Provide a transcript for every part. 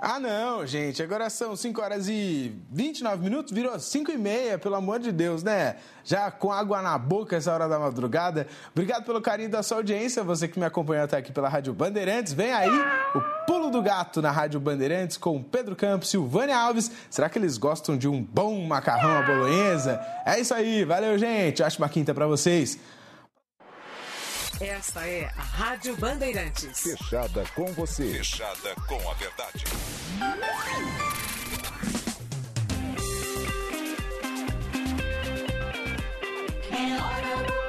Ah, não, gente. Agora são 5 horas e 29 minutos. Virou 5 e meia, pelo amor de Deus, né? Já com água na boca essa hora da madrugada. Obrigado pelo carinho da sua audiência. Você que me acompanhou até aqui pela Rádio Bandeirantes. Vem aí o Pulo do Gato na Rádio Bandeirantes com Pedro Campos, Silvânia Alves. Será que eles gostam de um bom macarrão à bolonhesa? É isso aí. Valeu, gente. Ótima quinta para vocês. Esta é a Rádio Bandeirantes. Fechada com você. Fechada com a verdade. É hora do.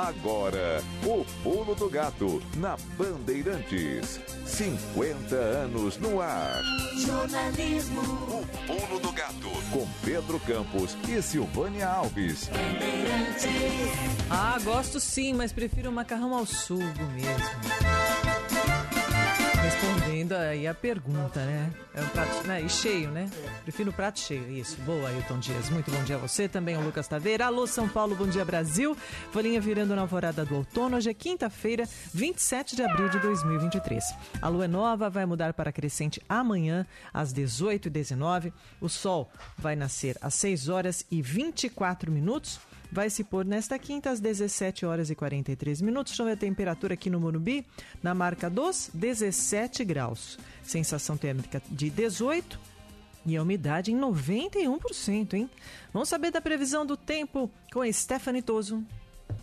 Agora, o pulo do gato na Bandeirantes. 50 anos no ar. Jornalismo. O pulo do gato com Pedro Campos e Silvânia Alves. Bandeirantes. Ah, gosto sim, mas prefiro macarrão ao sugo mesmo. Respondendo aí a pergunta, né? É um prato né? e cheio, né? Prefiro o prato cheio. Isso. Boa, Ailton Dias. Muito bom dia a você. Também o Lucas Taveira. Alô, São Paulo. Bom dia, Brasil. Folhinha virando na alvorada do outono. Hoje é quinta-feira, 27 de abril de 2023. A lua é nova vai mudar para crescente amanhã, às 18h19. O sol vai nascer às 6 horas e 24 minutos vai se pôr nesta quinta às 17 horas e 43 minutos. Ver a temperatura aqui no Morumbi, na marca dos 17 graus. Sensação térmica de 18 e a umidade em 91%, hein? Vamos saber da previsão do tempo com a Stephanie Toso.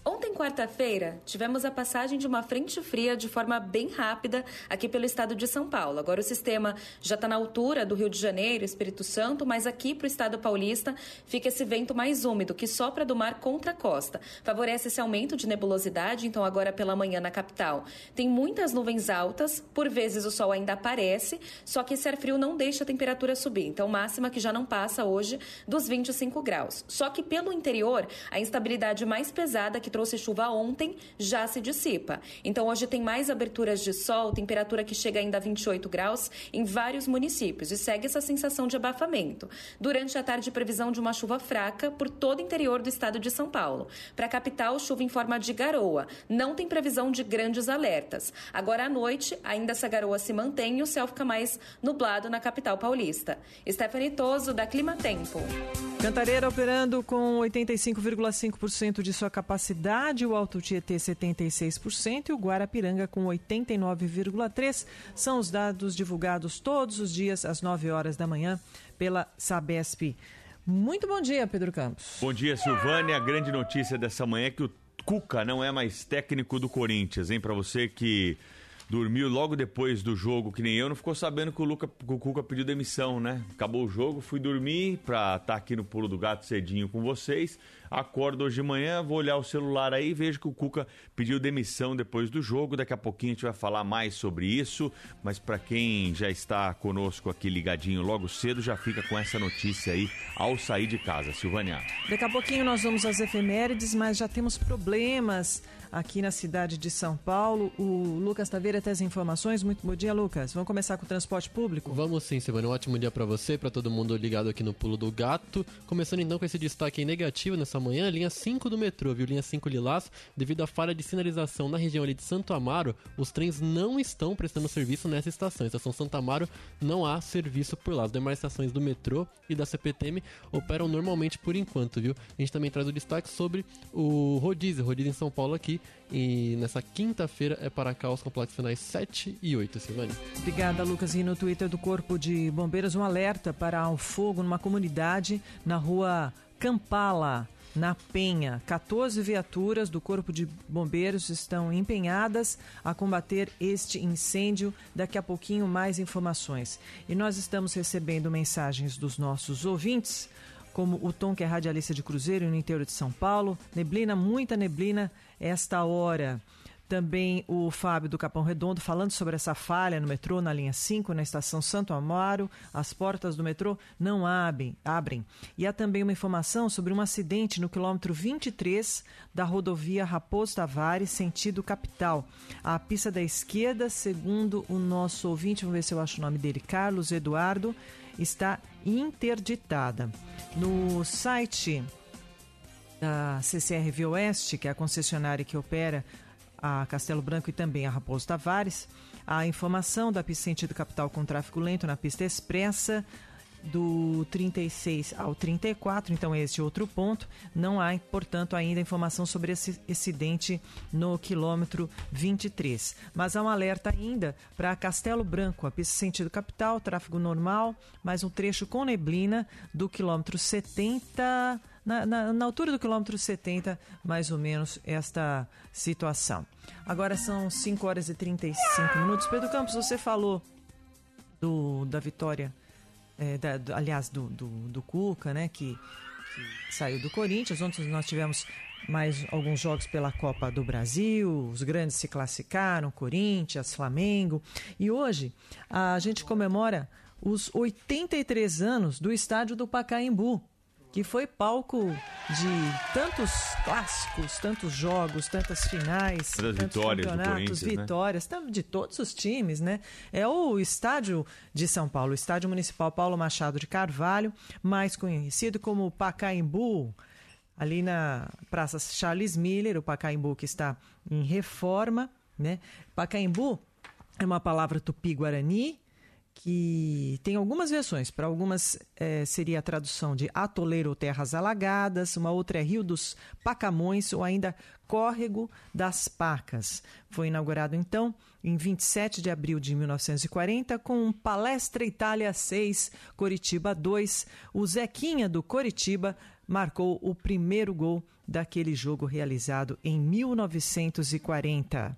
Ontem, quarta-feira, tivemos a passagem de uma frente fria de forma bem rápida aqui pelo estado de São Paulo. Agora o sistema já está na altura do Rio de Janeiro, Espírito Santo, mas aqui para o estado paulista fica esse vento mais úmido que sopra do mar contra a costa. Favorece esse aumento de nebulosidade, então agora pela manhã na capital tem muitas nuvens altas, por vezes o sol ainda aparece, só que esse ar frio não deixa a temperatura subir. Então máxima que já não passa hoje dos 25 graus. Só que pelo interior, a instabilidade mais pesada que trouxe chuva ontem já se dissipa. Então hoje tem mais aberturas de sol, temperatura que chega ainda a 28 graus em vários municípios e segue essa sensação de abafamento. Durante a tarde, previsão de uma chuva fraca por todo o interior do estado de São Paulo. Para a capital, chuva em forma de garoa. Não tem previsão de grandes alertas. Agora à noite, ainda essa garoa se mantém e o céu fica mais nublado na capital paulista. Stephanie Toso, da Clima Tempo. Cantareira operando com 85,5% de sua capacidade, o Alto Tietê 76% e o Guarapiranga com 89,3%. São os dados divulgados todos os dias às 9 horas da manhã pela Sabesp. Muito bom dia, Pedro Campos. Bom dia, Silvânia. A grande notícia dessa manhã é que o Cuca não é mais técnico do Corinthians, hein? Para você que dormiu logo depois do jogo, que nem eu, não ficou sabendo que o, Luca, que o Cuca pediu demissão, né? Acabou o jogo, fui dormir pra estar aqui no Pulo do Gato cedinho com vocês. Acordo hoje de manhã, vou olhar o celular aí vejo que o Cuca pediu demissão depois do jogo. Daqui a pouquinho a gente vai falar mais sobre isso. Mas para quem já está conosco aqui ligadinho logo cedo, já fica com essa notícia aí ao sair de casa. Silvânia. Daqui a pouquinho nós vamos às efemérides, mas já temos problemas aqui na cidade de São Paulo. O Lucas Taveira tem as informações. Muito bom dia, Lucas. Vamos começar com o transporte público? Vamos sim, Silvana. Um ótimo dia para você, para todo mundo ligado aqui no Pulo do Gato. Começando então com esse destaque negativo nessa manhã, linha 5 do metrô, viu? Linha 5 Lilás, devido à falha de sinalização na região ali de Santo Amaro, os trens não estão prestando serviço nessa estação. Estação Santo Amaro não há serviço por lá. As demais estações do metrô e da CPTM operam normalmente por enquanto, viu? A gente também traz o destaque sobre o rodízio, rodízio em São Paulo aqui, e nessa quinta-feira é para cá os complexos finais 7 e 8, Silvane. Obrigada, Lucas. E no Twitter do Corpo de Bombeiros, um alerta para o fogo numa comunidade na rua Campala, na Penha. 14 viaturas do Corpo de Bombeiros estão empenhadas a combater este incêndio. Daqui a pouquinho, mais informações. E nós estamos recebendo mensagens dos nossos ouvintes, como o Tom, que é radialista de Cruzeiro no interior de São Paulo. Neblina, muita neblina esta hora. Também o Fábio do Capão Redondo falando sobre essa falha no metrô na linha 5, na estação Santo Amaro. As portas do metrô não abrem. abrem. E há também uma informação sobre um acidente no quilômetro 23 da rodovia Raposo Tavares, sentido capital. A pista da esquerda, segundo o nosso ouvinte, vamos ver se eu acho o nome dele, Carlos Eduardo, está interditada. No site da CCRV Oeste, que é a concessionária que opera a Castelo Branco e também a Raposo Tavares, a informação da pista sentido capital com tráfego lento na pista expressa do 36 ao 34, então esse outro ponto. Não há, portanto, ainda informação sobre esse acidente no quilômetro 23. Mas há um alerta ainda para Castelo Branco, a pista sentido capital, tráfego normal, mais um trecho com neblina do quilômetro 70 na, na, na, altura do quilômetro 70, mais ou menos, esta situação. Agora são 5 horas e 35 minutos. Pedro Campos, você falou do, da vitória, é, da, do, aliás, do, do, do, Cuca, né, que, que saiu do Corinthians. Ontem nós tivemos mais alguns jogos pela Copa do Brasil, os grandes se classificaram, Corinthians, Flamengo. E hoje a gente comemora os 83 anos do estádio do Pacaembu, que foi palco de tantos clássicos, tantos jogos, tantas finais, das tantos vitórias campeonatos, do vitórias, né? de todos os times, né? É o estádio de São Paulo, o estádio municipal Paulo Machado de Carvalho, mais conhecido como Pacaembu, ali na Praça Charles Miller, o Pacaembu que está em reforma, né? Pacaembu é uma palavra tupi-guarani que tem algumas versões. Para algumas é, seria a tradução de atoleiro ou terras alagadas, uma outra é Rio dos Pacamões ou ainda Córrego das Pacas. Foi inaugurado então em 27 de abril de 1940 com Palestra Itália 6, Coritiba 2. O Zequinha do Coritiba marcou o primeiro gol daquele jogo realizado em 1940.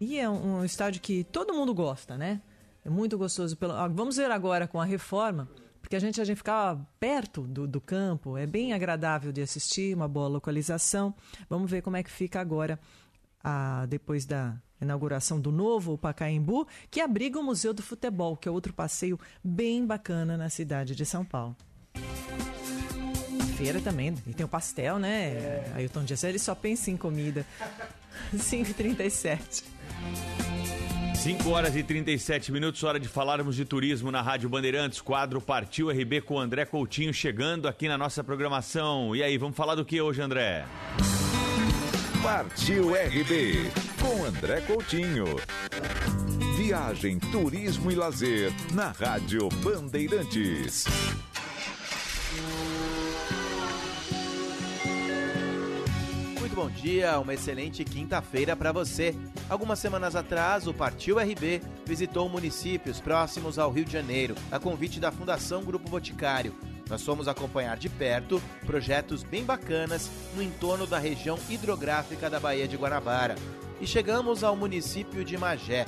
E é um, um estádio que todo mundo gosta, né? É muito gostoso. Pelo... Vamos ver agora com a reforma, porque a gente, a gente ficava perto do, do campo, é bem agradável de assistir, uma boa localização. Vamos ver como é que fica agora, a, depois da inauguração do novo Pacaembu, que abriga o Museu do Futebol, que é outro passeio bem bacana na cidade de São Paulo. Feira também, e tem o pastel, né? É. Ailton Dias, ele só pensa em comida. 5h37. 5 horas e 37 minutos, hora de falarmos de turismo na Rádio Bandeirantes, quadro Partiu RB com André Coutinho chegando aqui na nossa programação. E aí, vamos falar do que hoje, André? Partiu RB com André Coutinho. Viagem, turismo e lazer na Rádio Bandeirantes. Bom dia, uma excelente quinta-feira para você. Algumas semanas atrás, o Partiu RB visitou municípios próximos ao Rio de Janeiro, a convite da Fundação Grupo Boticário. Nós fomos acompanhar de perto projetos bem bacanas no entorno da região hidrográfica da Baía de Guanabara. E chegamos ao município de Magé.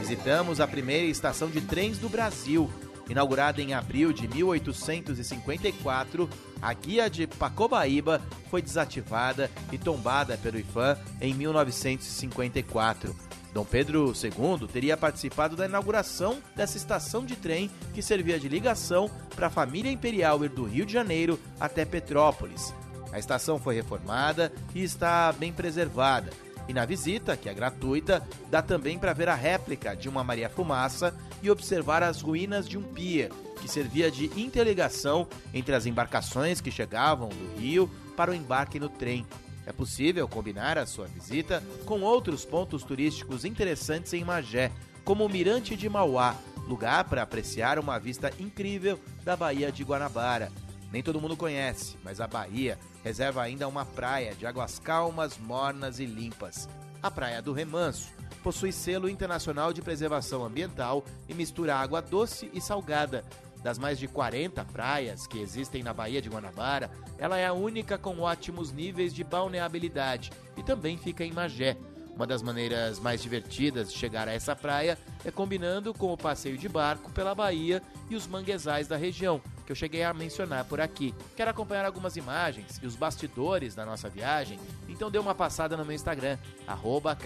Visitamos a primeira estação de trens do Brasil, Inaugurada em abril de 1854, a guia de Pacobaíba foi desativada e tombada pelo IFAM em 1954. Dom Pedro II teria participado da inauguração dessa estação de trem que servia de ligação para a família imperial ir do Rio de Janeiro até Petrópolis. A estação foi reformada e está bem preservada. E na visita, que é gratuita, dá também para ver a réplica de uma Maria Fumaça e observar as ruínas de um pier, que servia de interligação entre as embarcações que chegavam do rio para o embarque no trem. É possível combinar a sua visita com outros pontos turísticos interessantes em Magé, como o Mirante de Mauá, lugar para apreciar uma vista incrível da Baía de Guanabara. Nem todo mundo conhece, mas a Bahia reserva ainda uma praia de águas calmas, mornas e limpas. A Praia do Remanso possui selo internacional de preservação ambiental e mistura água doce e salgada. Das mais de 40 praias que existem na Baía de Guanabara, ela é a única com ótimos níveis de balneabilidade e também fica em Magé. Uma das maneiras mais divertidas de chegar a essa praia é combinando com o passeio de barco pela Bahia e os manguezais da região, que eu cheguei a mencionar por aqui. Quer acompanhar algumas imagens e os bastidores da nossa viagem? Então dê uma passada no meu Instagram, arroba.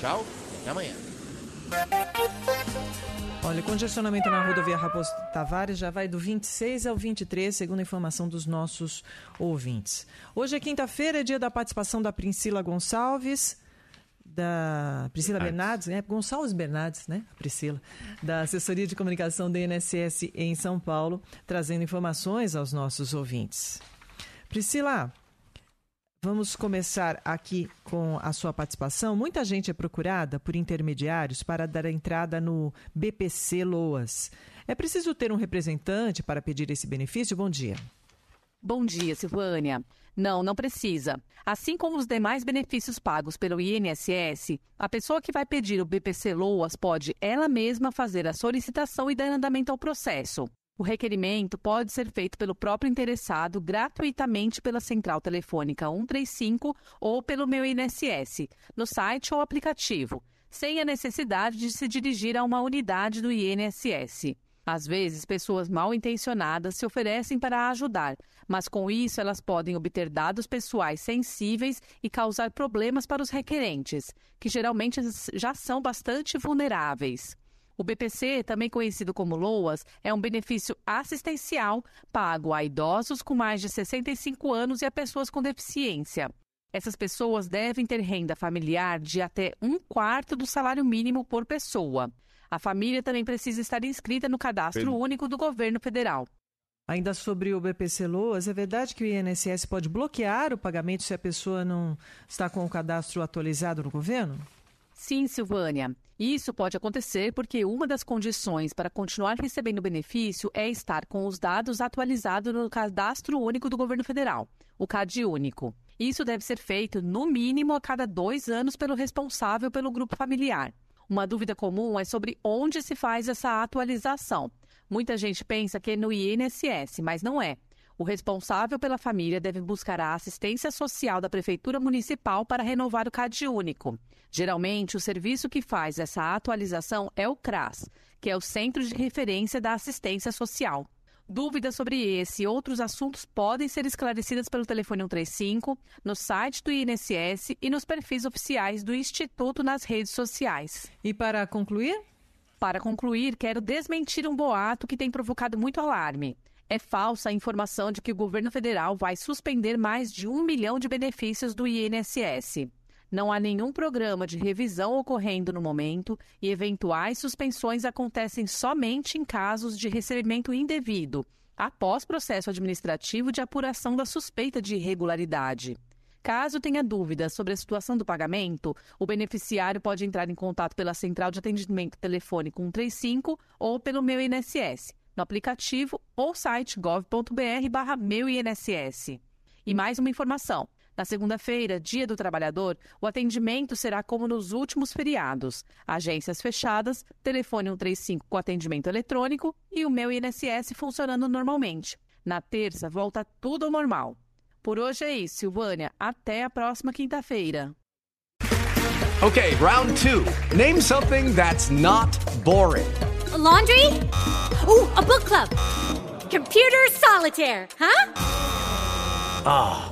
Tchau e até amanhã. Olha, congestionamento na rodovia Raposo Tavares já vai do 26 ao 23, segundo a informação dos nossos ouvintes. Hoje é quinta-feira, é dia da participação da Priscila Gonçalves, da Priscila Bernardes, né? Gonçalves Bernardes, né? A Priscila, da Assessoria de Comunicação da INSS em São Paulo, trazendo informações aos nossos ouvintes. Priscila, Vamos começar aqui com a sua participação. Muita gente é procurada por intermediários para dar entrada no BPC Loas. É preciso ter um representante para pedir esse benefício? Bom dia. Bom dia, Silvânia. Não, não precisa. Assim como os demais benefícios pagos pelo INSS, a pessoa que vai pedir o BPC Loas pode ela mesma fazer a solicitação e dar andamento ao processo. O requerimento pode ser feito pelo próprio interessado gratuitamente pela central telefônica 135 ou pelo meu INSS, no site ou aplicativo, sem a necessidade de se dirigir a uma unidade do INSS. Às vezes, pessoas mal intencionadas se oferecem para ajudar, mas com isso elas podem obter dados pessoais sensíveis e causar problemas para os requerentes, que geralmente já são bastante vulneráveis. O BPC, também conhecido como LOAS, é um benefício assistencial pago a idosos com mais de 65 anos e a pessoas com deficiência. Essas pessoas devem ter renda familiar de até um quarto do salário mínimo por pessoa. A família também precisa estar inscrita no cadastro Pedro. único do governo federal. Ainda sobre o BPC Loas, é verdade que o INSS pode bloquear o pagamento se a pessoa não está com o cadastro atualizado no governo? Sim, Silvânia. Isso pode acontecer porque uma das condições para continuar recebendo o benefício é estar com os dados atualizados no Cadastro Único do Governo Federal, o CAD Único. Isso deve ser feito, no mínimo, a cada dois anos pelo responsável pelo grupo familiar. Uma dúvida comum é sobre onde se faz essa atualização. Muita gente pensa que é no INSS, mas não é. O responsável pela família deve buscar a assistência social da Prefeitura Municipal para renovar o CAD único. Geralmente, o serviço que faz essa atualização é o CRAS, que é o Centro de Referência da Assistência Social. Dúvidas sobre esse e outros assuntos podem ser esclarecidas pelo telefone 135, no site do INSS e nos perfis oficiais do Instituto nas redes sociais. E para concluir? Para concluir, quero desmentir um boato que tem provocado muito alarme. É falsa a informação de que o governo federal vai suspender mais de um milhão de benefícios do INSS. Não há nenhum programa de revisão ocorrendo no momento e eventuais suspensões acontecem somente em casos de recebimento indevido, após processo administrativo de apuração da suspeita de irregularidade. Caso tenha dúvidas sobre a situação do pagamento, o beneficiário pode entrar em contato pela Central de Atendimento Telefônico 135 ou pelo meu INSS, no aplicativo ou site gov.br barra meu INSS. E mais uma informação. Na segunda-feira, dia do trabalhador, o atendimento será como nos últimos feriados. Agências fechadas, telefone 135 com atendimento eletrônico e o meu INSS funcionando normalmente. Na terça, volta tudo ao normal. Por hoje é isso, Silvânia. Até a próxima quinta-feira. Okay, round two. Name something that's not boring. A laundry? Ooh, a book club. Computer solitaire, huh? Ah,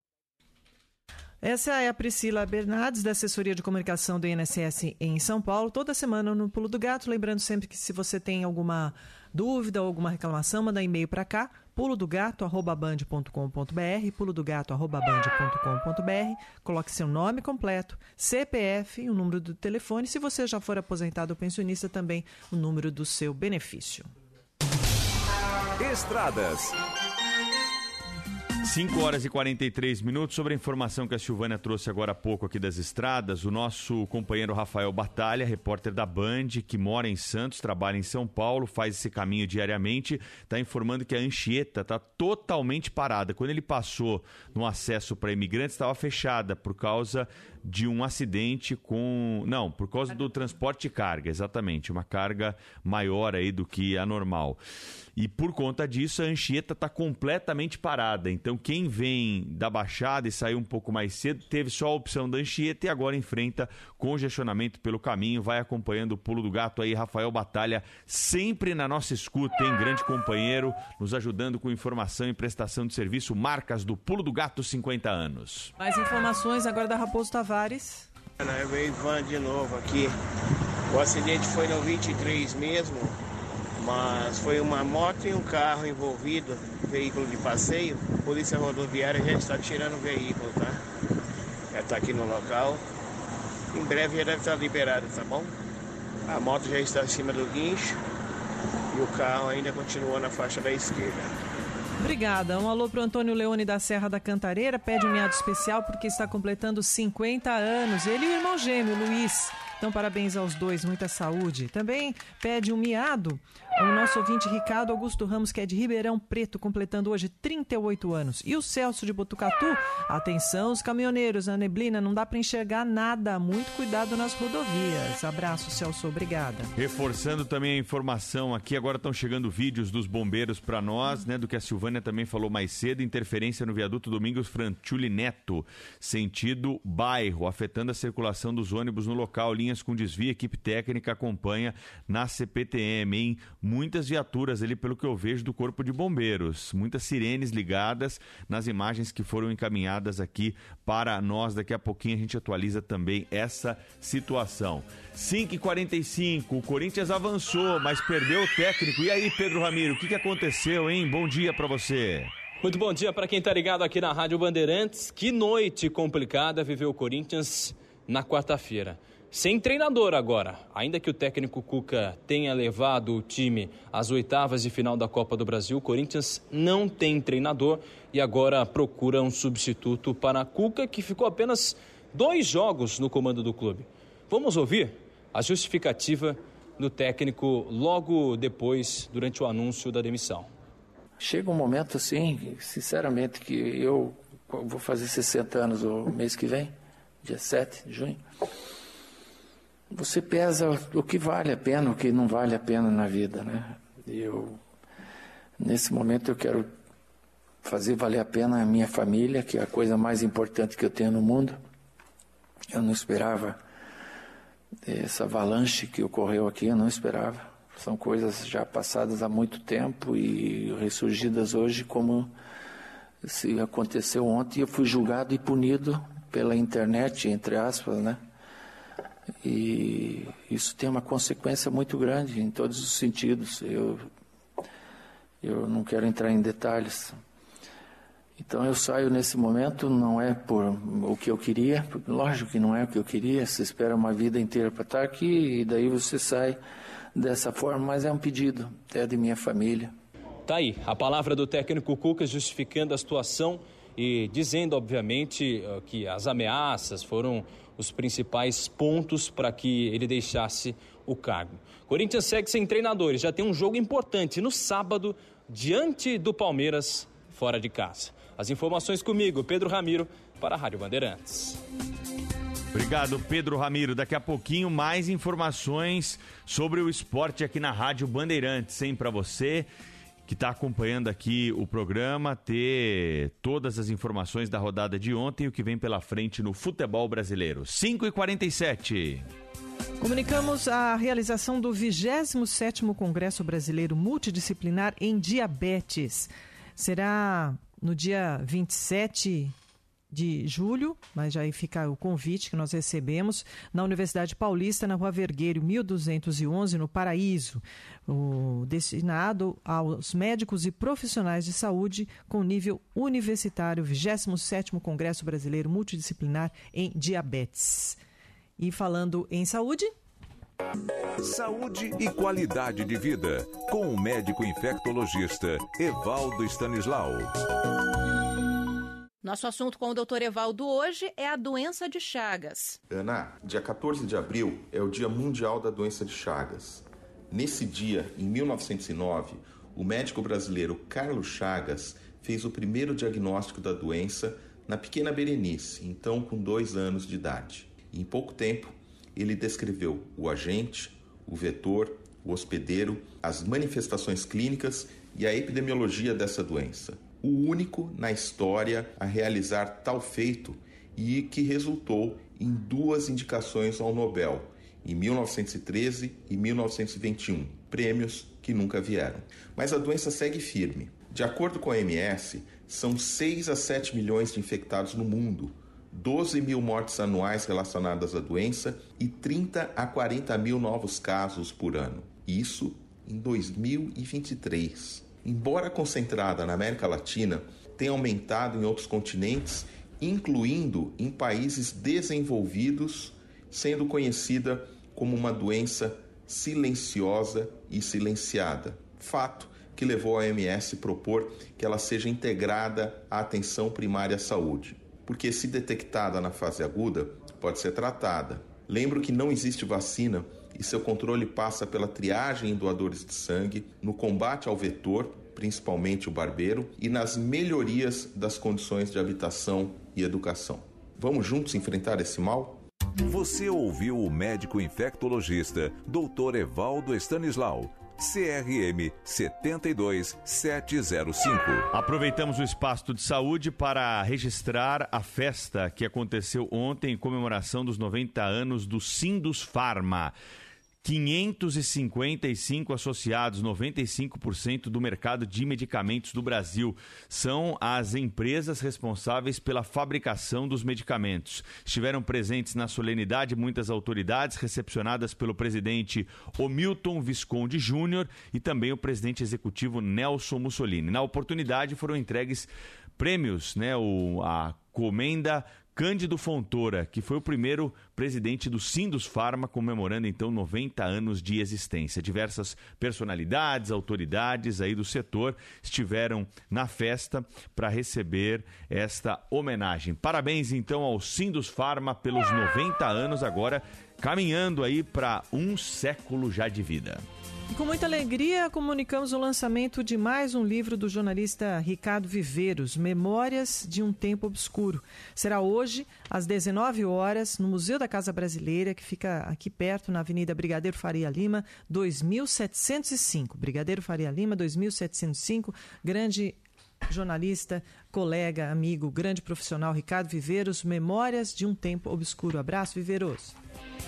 Essa é a Priscila Bernardes, da Assessoria de Comunicação do INSS em São Paulo, toda semana no Pulo do Gato. Lembrando sempre que se você tem alguma dúvida ou alguma reclamação, manda e-mail para cá, pulo do gato arroba band.com.br, pulo do gato arroba band.com.br, coloque seu nome completo, CPF o número do telefone. Se você já for aposentado ou pensionista, também o número do seu benefício. Estradas. 5 horas e 43 minutos. Sobre a informação que a Silvânia trouxe agora há pouco aqui das estradas, o nosso companheiro Rafael Batalha, repórter da Band, que mora em Santos, trabalha em São Paulo, faz esse caminho diariamente, está informando que a Anchieta está totalmente parada. Quando ele passou no acesso para imigrantes, estava fechada por causa de um acidente com. Não, por causa do transporte de carga, exatamente. Uma carga maior aí do que a normal. E por conta disso, a Anchieta está completamente parada. Então, quem vem da Baixada e saiu um pouco mais cedo, teve só a opção da Anchieta e agora enfrenta congestionamento pelo caminho. Vai acompanhando o pulo do gato aí, Rafael Batalha, sempre na nossa escuta, hein? Grande companheiro, nos ajudando com informação e prestação de serviço. Marcas do Pulo do Gato 50 anos. Mais informações agora da Raposo Tavares. Eu veio Ivan de novo aqui. O acidente foi no 23 mesmo, mas foi uma moto e um carro envolvido, veículo de passeio. Polícia Rodoviária já está tirando o veículo, tá? Já está aqui no local. Em breve já deve estar liberado, tá bom? A moto já está acima do guincho e o carro ainda continua na faixa da esquerda. Obrigada. Um alô pro Antônio Leone da Serra da Cantareira. Pede um miado especial porque está completando 50 anos. Ele e o irmão gêmeo, Luiz. Então, parabéns aos dois, muita saúde. Também pede um miado o nosso ouvinte Ricardo Augusto Ramos, que é de Ribeirão Preto, completando hoje 38 anos. E o Celso de Botucatu, atenção, os caminhoneiros, a neblina não dá para enxergar nada. Muito cuidado nas rodovias. Abraço, Celso, obrigada. Reforçando também a informação aqui, agora estão chegando vídeos dos bombeiros para nós, né, do que a Silvânia também falou mais cedo, interferência no viaduto Domingos Frantuli Neto, sentido bairro, afetando a circulação dos ônibus no local, linhas com desvio, equipe técnica acompanha na CPTM, hein? Muitas viaturas ali, pelo que eu vejo, do Corpo de Bombeiros, muitas sirenes ligadas nas imagens que foram encaminhadas aqui para nós. Daqui a pouquinho a gente atualiza também essa situação. 5h45, o Corinthians avançou, mas perdeu o técnico. E aí, Pedro Ramiro, o que, que aconteceu, hein? Bom dia para você. Muito bom dia para quem está ligado aqui na Rádio Bandeirantes. Que noite complicada viveu o Corinthians na quarta-feira. Sem treinador agora. Ainda que o técnico Cuca tenha levado o time às oitavas de final da Copa do Brasil, o Corinthians não tem treinador e agora procura um substituto para Cuca, que ficou apenas dois jogos no comando do clube. Vamos ouvir a justificativa do técnico logo depois, durante o anúncio da demissão. Chega um momento assim, sinceramente, que eu vou fazer 60 anos o mês que vem, dia 7 de junho. Você pesa o que vale a pena, o que não vale a pena na vida, né? Eu, nesse momento, eu quero fazer valer a pena a minha família, que é a coisa mais importante que eu tenho no mundo. Eu não esperava essa avalanche que ocorreu aqui, eu não esperava. São coisas já passadas há muito tempo e ressurgidas hoje como se aconteceu ontem. Eu fui julgado e punido pela internet, entre aspas, né? E isso tem uma consequência muito grande em todos os sentidos. Eu, eu não quero entrar em detalhes. Então eu saio nesse momento, não é por o que eu queria, lógico que não é o que eu queria, você espera uma vida inteira para estar aqui e daí você sai dessa forma, mas é um pedido, é de minha família. Tá aí, a palavra do técnico Cuca justificando a situação e dizendo, obviamente, eh, que as ameaças foram os principais pontos para que ele deixasse o cargo. Corinthians segue sem treinadores, já tem um jogo importante no sábado, diante do Palmeiras, fora de casa. As informações comigo, Pedro Ramiro, para a Rádio Bandeirantes. Obrigado, Pedro Ramiro. Daqui a pouquinho, mais informações sobre o esporte aqui na Rádio Bandeirantes, hein, para você que está acompanhando aqui o programa, ter todas as informações da rodada de ontem e o que vem pela frente no futebol brasileiro. 5 e 47 Comunicamos a realização do 27º Congresso Brasileiro Multidisciplinar em Diabetes. Será no dia 27 de julho, mas já aí fica o convite que nós recebemos, na Universidade Paulista, na Rua Vergueiro, 1211, no Paraíso, o, destinado aos médicos e profissionais de saúde com nível universitário, 27º Congresso Brasileiro Multidisciplinar em Diabetes. E falando em saúde, Saúde e qualidade de vida, com o médico infectologista Evaldo Stanislau. Nosso assunto com o Dr. Evaldo hoje é a doença de Chagas. Ana, dia 14 de abril é o Dia Mundial da Doença de Chagas. Nesse dia, em 1909, o médico brasileiro Carlos Chagas fez o primeiro diagnóstico da doença na pequena Berenice, então com dois anos de idade. Em pouco tempo, ele descreveu o agente, o vetor, o hospedeiro, as manifestações clínicas e a epidemiologia dessa doença. O único na história a realizar tal feito e que resultou em duas indicações ao Nobel, em 1913 e 1921, prêmios que nunca vieram. Mas a doença segue firme. De acordo com a OMS, são 6 a 7 milhões de infectados no mundo, 12 mil mortes anuais relacionadas à doença e 30 a 40 mil novos casos por ano. Isso em 2023. Embora concentrada na América Latina, tem aumentado em outros continentes, incluindo em países desenvolvidos, sendo conhecida como uma doença silenciosa e silenciada. Fato que levou a OMS a propor que ela seja integrada à atenção primária à saúde porque se detectada na fase aguda, pode ser tratada. Lembro que não existe vacina e seu controle passa pela triagem em doadores de sangue, no combate ao vetor, principalmente o barbeiro, e nas melhorias das condições de habitação e educação. Vamos juntos enfrentar esse mal? Você ouviu o médico infectologista Dr. Evaldo Stanislau CRM 72705. Aproveitamos o espaço de saúde para registrar a festa que aconteceu ontem em comemoração dos 90 anos do Sindus Pharma. 555 associados, 95% do mercado de medicamentos do Brasil. São as empresas responsáveis pela fabricação dos medicamentos. Estiveram presentes na solenidade muitas autoridades, recepcionadas pelo presidente Omilton Visconde Júnior e também o presidente executivo Nelson Mussolini. Na oportunidade foram entregues prêmios, né? O, a Comenda Cândido Fontoura, que foi o primeiro presidente do Sindus Pharma, comemorando então 90 anos de existência. Diversas personalidades, autoridades aí do setor estiveram na festa para receber esta homenagem. Parabéns então ao Sindus Pharma pelos 90 anos agora, caminhando aí para um século já de vida. E com muita alegria, comunicamos o lançamento de mais um livro do jornalista Ricardo Viveiros, Memórias de um Tempo Obscuro. Será hoje, às 19 horas, no Museu da Casa Brasileira, que fica aqui perto, na Avenida Brigadeiro Faria Lima, 2705. Brigadeiro Faria Lima, 2705. Grande jornalista, colega, amigo, grande profissional Ricardo Viveiros, Memórias de um Tempo Obscuro. Abraço, Viveiros.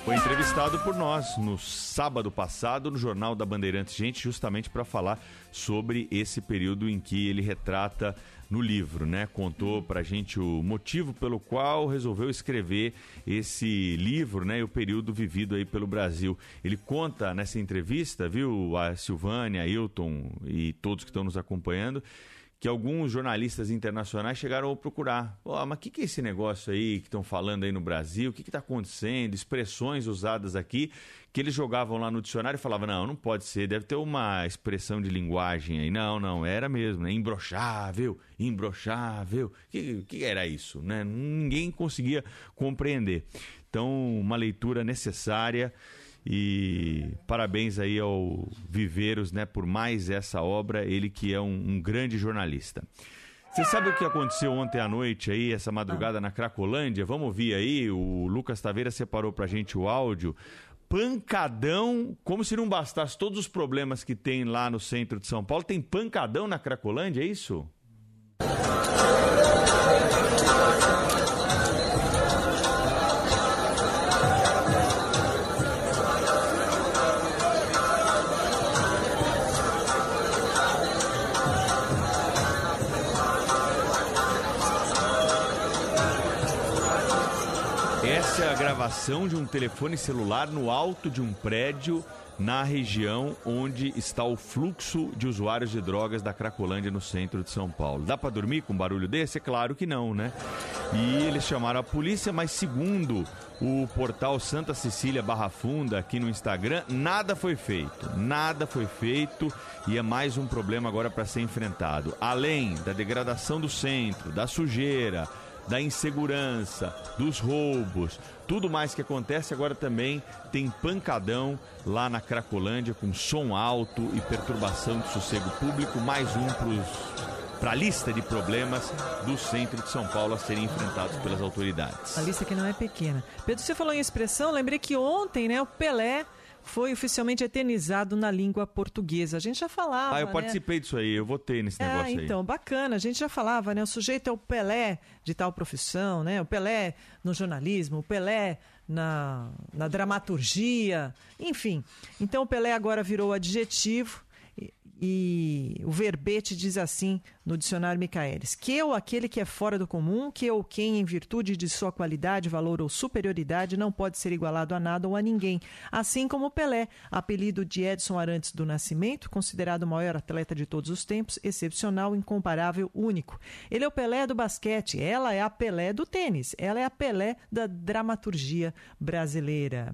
Foi entrevistado por nós no sábado passado no Jornal da Bandeirantes Gente, justamente para falar sobre esse período em que ele retrata no livro, né? Contou pra gente o motivo pelo qual resolveu escrever esse livro, né? E o período vivido aí pelo Brasil. Ele conta nessa entrevista, viu, a Silvânia, a Hilton e todos que estão nos acompanhando, que alguns jornalistas internacionais chegaram a procurar. Pô, mas o que, que é esse negócio aí que estão falando aí no Brasil? O que está acontecendo? Expressões usadas aqui que eles jogavam lá no dicionário e falavam: não, não pode ser, deve ter uma expressão de linguagem aí. Não, não, era mesmo, né? Imbrochável, imbrochável. O que, que era isso? Né? Ninguém conseguia compreender. Então, uma leitura necessária. E parabéns aí ao Viveiros, né, por mais essa obra, ele que é um, um grande jornalista. Você sabe o que aconteceu ontem à noite aí, essa madrugada na Cracolândia? Vamos ouvir aí, o Lucas Taveira separou pra gente o áudio. Pancadão, como se não bastasse todos os problemas que tem lá no centro de São Paulo, tem pancadão na Cracolândia, é isso? Gravação de um telefone celular no alto de um prédio na região onde está o fluxo de usuários de drogas da Cracolândia no centro de São Paulo. Dá para dormir com um barulho desse? É claro que não, né? E eles chamaram a polícia, mas segundo o portal Santa Cecília Barra Funda aqui no Instagram, nada foi feito. Nada foi feito e é mais um problema agora para ser enfrentado. Além da degradação do centro, da sujeira, da insegurança, dos roubos, tudo mais que acontece agora também tem pancadão lá na Cracolândia com som alto e perturbação de sossego público, mais um para a lista de problemas do centro de São Paulo a serem enfrentados pelas autoridades. A lista que não é pequena. Pedro, você falou em expressão, lembrei que ontem, né, o Pelé foi oficialmente eternizado na língua portuguesa. A gente já falava. Ah, eu né? participei disso aí, eu votei nesse É, negócio aí. então, bacana. A gente já falava, né? O sujeito é o Pelé de tal profissão, né? O Pelé no jornalismo, o Pelé na, na dramaturgia, enfim. Então, o Pelé agora virou adjetivo e, o verbete diz assim no dicionário Micaelis: que ou aquele que é fora do comum, que ou quem, em virtude de sua qualidade, valor ou superioridade, não pode ser igualado a nada ou a ninguém. Assim como o Pelé, apelido de Edson Arantes do Nascimento, considerado o maior atleta de todos os tempos, excepcional, incomparável, único. Ele é o Pelé do basquete, ela é a Pelé do tênis, ela é a Pelé da dramaturgia brasileira.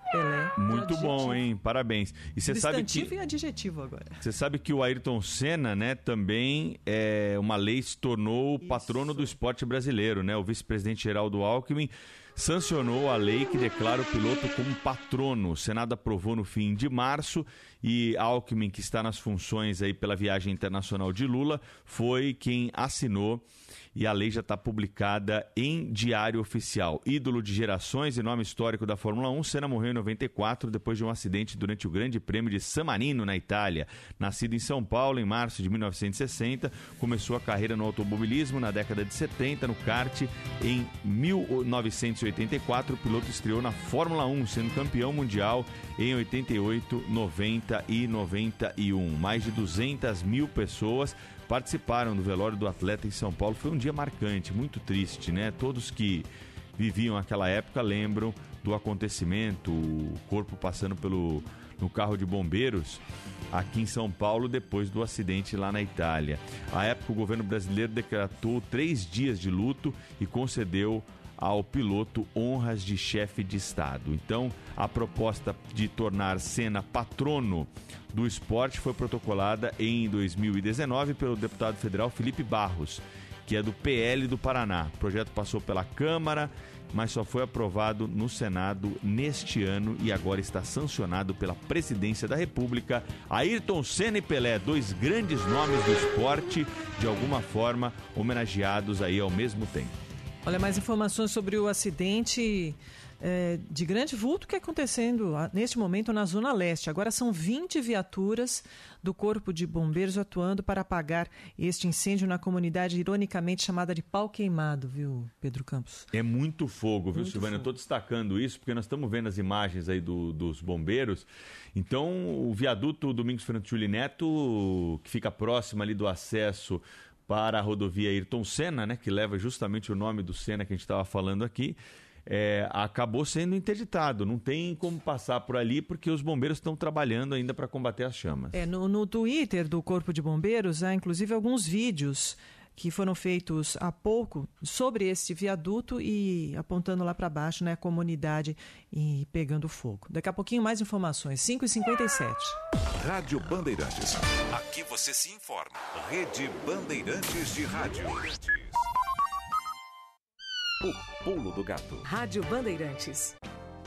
Muito bom, hein? Parabéns. E você sabe que e adjetivo agora. Você sabe que o Ayrton Senna, né, também é uma lei se tornou o patrono do esporte brasileiro, né? O vice-presidente Geraldo Alckmin sancionou a lei que declara o piloto como patrono. O Senado aprovou no fim de março e Alckmin, que está nas funções aí pela viagem internacional de Lula, foi quem assinou e a lei já está publicada em Diário Oficial. Ídolo de gerações e nome histórico da Fórmula 1, Senna morreu em 94 depois de um acidente durante o Grande Prêmio de San Marino, na Itália. Nascido em São Paulo em março de 1960, começou a carreira no automobilismo na década de 70, no kart. Em 1984, o piloto estreou na Fórmula 1, sendo campeão mundial em 88, 90 e 91. Mais de 200 mil pessoas participaram do velório do atleta em São Paulo. Foi um dia marcante, muito triste, né? Todos que viviam aquela época lembram do acontecimento, o corpo passando pelo no carro de bombeiros aqui em São Paulo depois do acidente lá na Itália. À época, o governo brasileiro decretou três dias de luto e concedeu ao piloto honras de chefe de Estado. Então, a proposta de tornar Senna patrono do esporte foi protocolada em 2019 pelo deputado federal Felipe Barros, que é do PL do Paraná. O projeto passou pela Câmara, mas só foi aprovado no Senado neste ano e agora está sancionado pela Presidência da República. Ayrton Senna e Pelé, dois grandes nomes do esporte, de alguma forma homenageados aí ao mesmo tempo. Olha, mais informações sobre o acidente é, de grande vulto que é acontecendo neste momento na Zona Leste. Agora são 20 viaturas do Corpo de Bombeiros atuando para apagar este incêndio na comunidade ironicamente chamada de Pau Queimado, viu, Pedro Campos? É muito fogo, viu, Muito Silvana? Eu fogo. estou destacando isso porque nós estamos vendo as imagens aí do- dos bombeiros. Então, o viaduto Domingos Franciuli Neto, que fica próximo ali do acesso para a rodovia Ayrton Senna, né, que leva justamente o nome do Senna que a gente estava falando aqui, é, acabou sendo interditado. Não tem como passar por ali porque os bombeiros estão trabalhando ainda para combater as chamas. É, no, no Twitter do Corpo de Bombeiros há inclusive alguns vídeos que foram feitos há pouco sobre esse viaduto e apontando lá para baixo, né, a comunidade e pegando fogo. Daqui a pouquinho mais informações, 5h57. Rádio Bandeirantes. Aqui você se informa. Rede Bandeirantes de Rádio. O pulo do gato. Rádio Bandeirantes.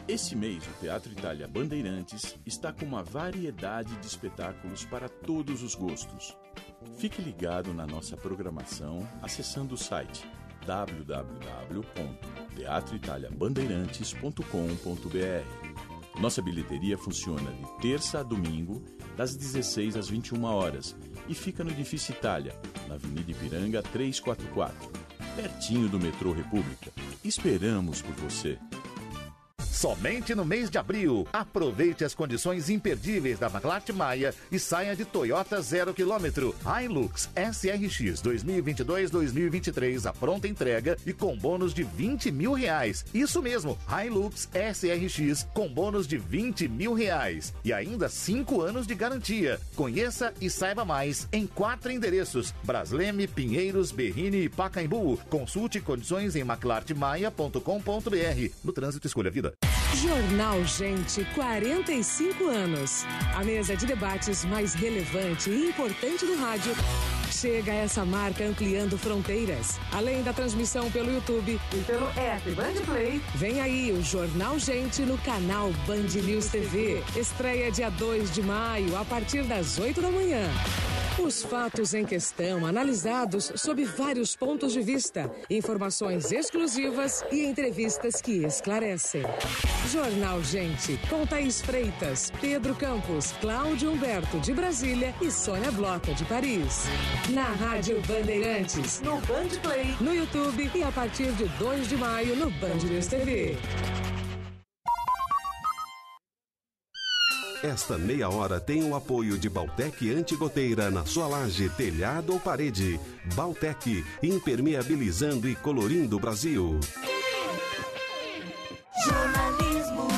Este mês, o Teatro Itália Bandeirantes está com uma variedade de espetáculos para todos os gostos. Fique ligado na nossa programação acessando o site www.teatroitaliabandeirantes.com.br. Nossa bilheteria funciona de terça a domingo, das 16 às 21 horas, e fica no Edifício Itália, na Avenida Ipiranga 344, pertinho do metrô República. Esperamos por você. Somente no mês de abril, aproveite as condições imperdíveis da McLart Maia e saia de Toyota zero quilômetro. Hilux SRX 2022-2023 a pronta entrega e com bônus de 20 mil reais. Isso mesmo, Hilux SRX com bônus de 20 mil reais e ainda 5 anos de garantia. Conheça e saiba mais em quatro endereços: Brasleme, Pinheiros, Berrini e Pacaembu. Consulte condições em maclartmaia.com.br. No trânsito, escolha a vida. Jornal Gente, 45 anos. A mesa de debates mais relevante e importante do rádio chega essa marca ampliando fronteiras. Além da transmissão pelo YouTube e pelo app Bandplay, vem aí o Jornal Gente no canal Band News TV. Estreia dia 2 de maio, a partir das 8 da manhã. Os fatos em questão, analisados sob vários pontos de vista, informações exclusivas e entrevistas que esclarecem. Jornal Gente, com Thaís Freitas, Pedro Campos, Cláudio Humberto de Brasília e Sônia Blota de Paris. Na Rádio Bandeirantes, no Band Play, no YouTube e a partir de 2 de maio no Band News TV. Esta meia hora tem o apoio de Baltec Antigoteira na sua laje, telhado ou parede. Baltec, impermeabilizando e colorindo o Brasil. Jornalismo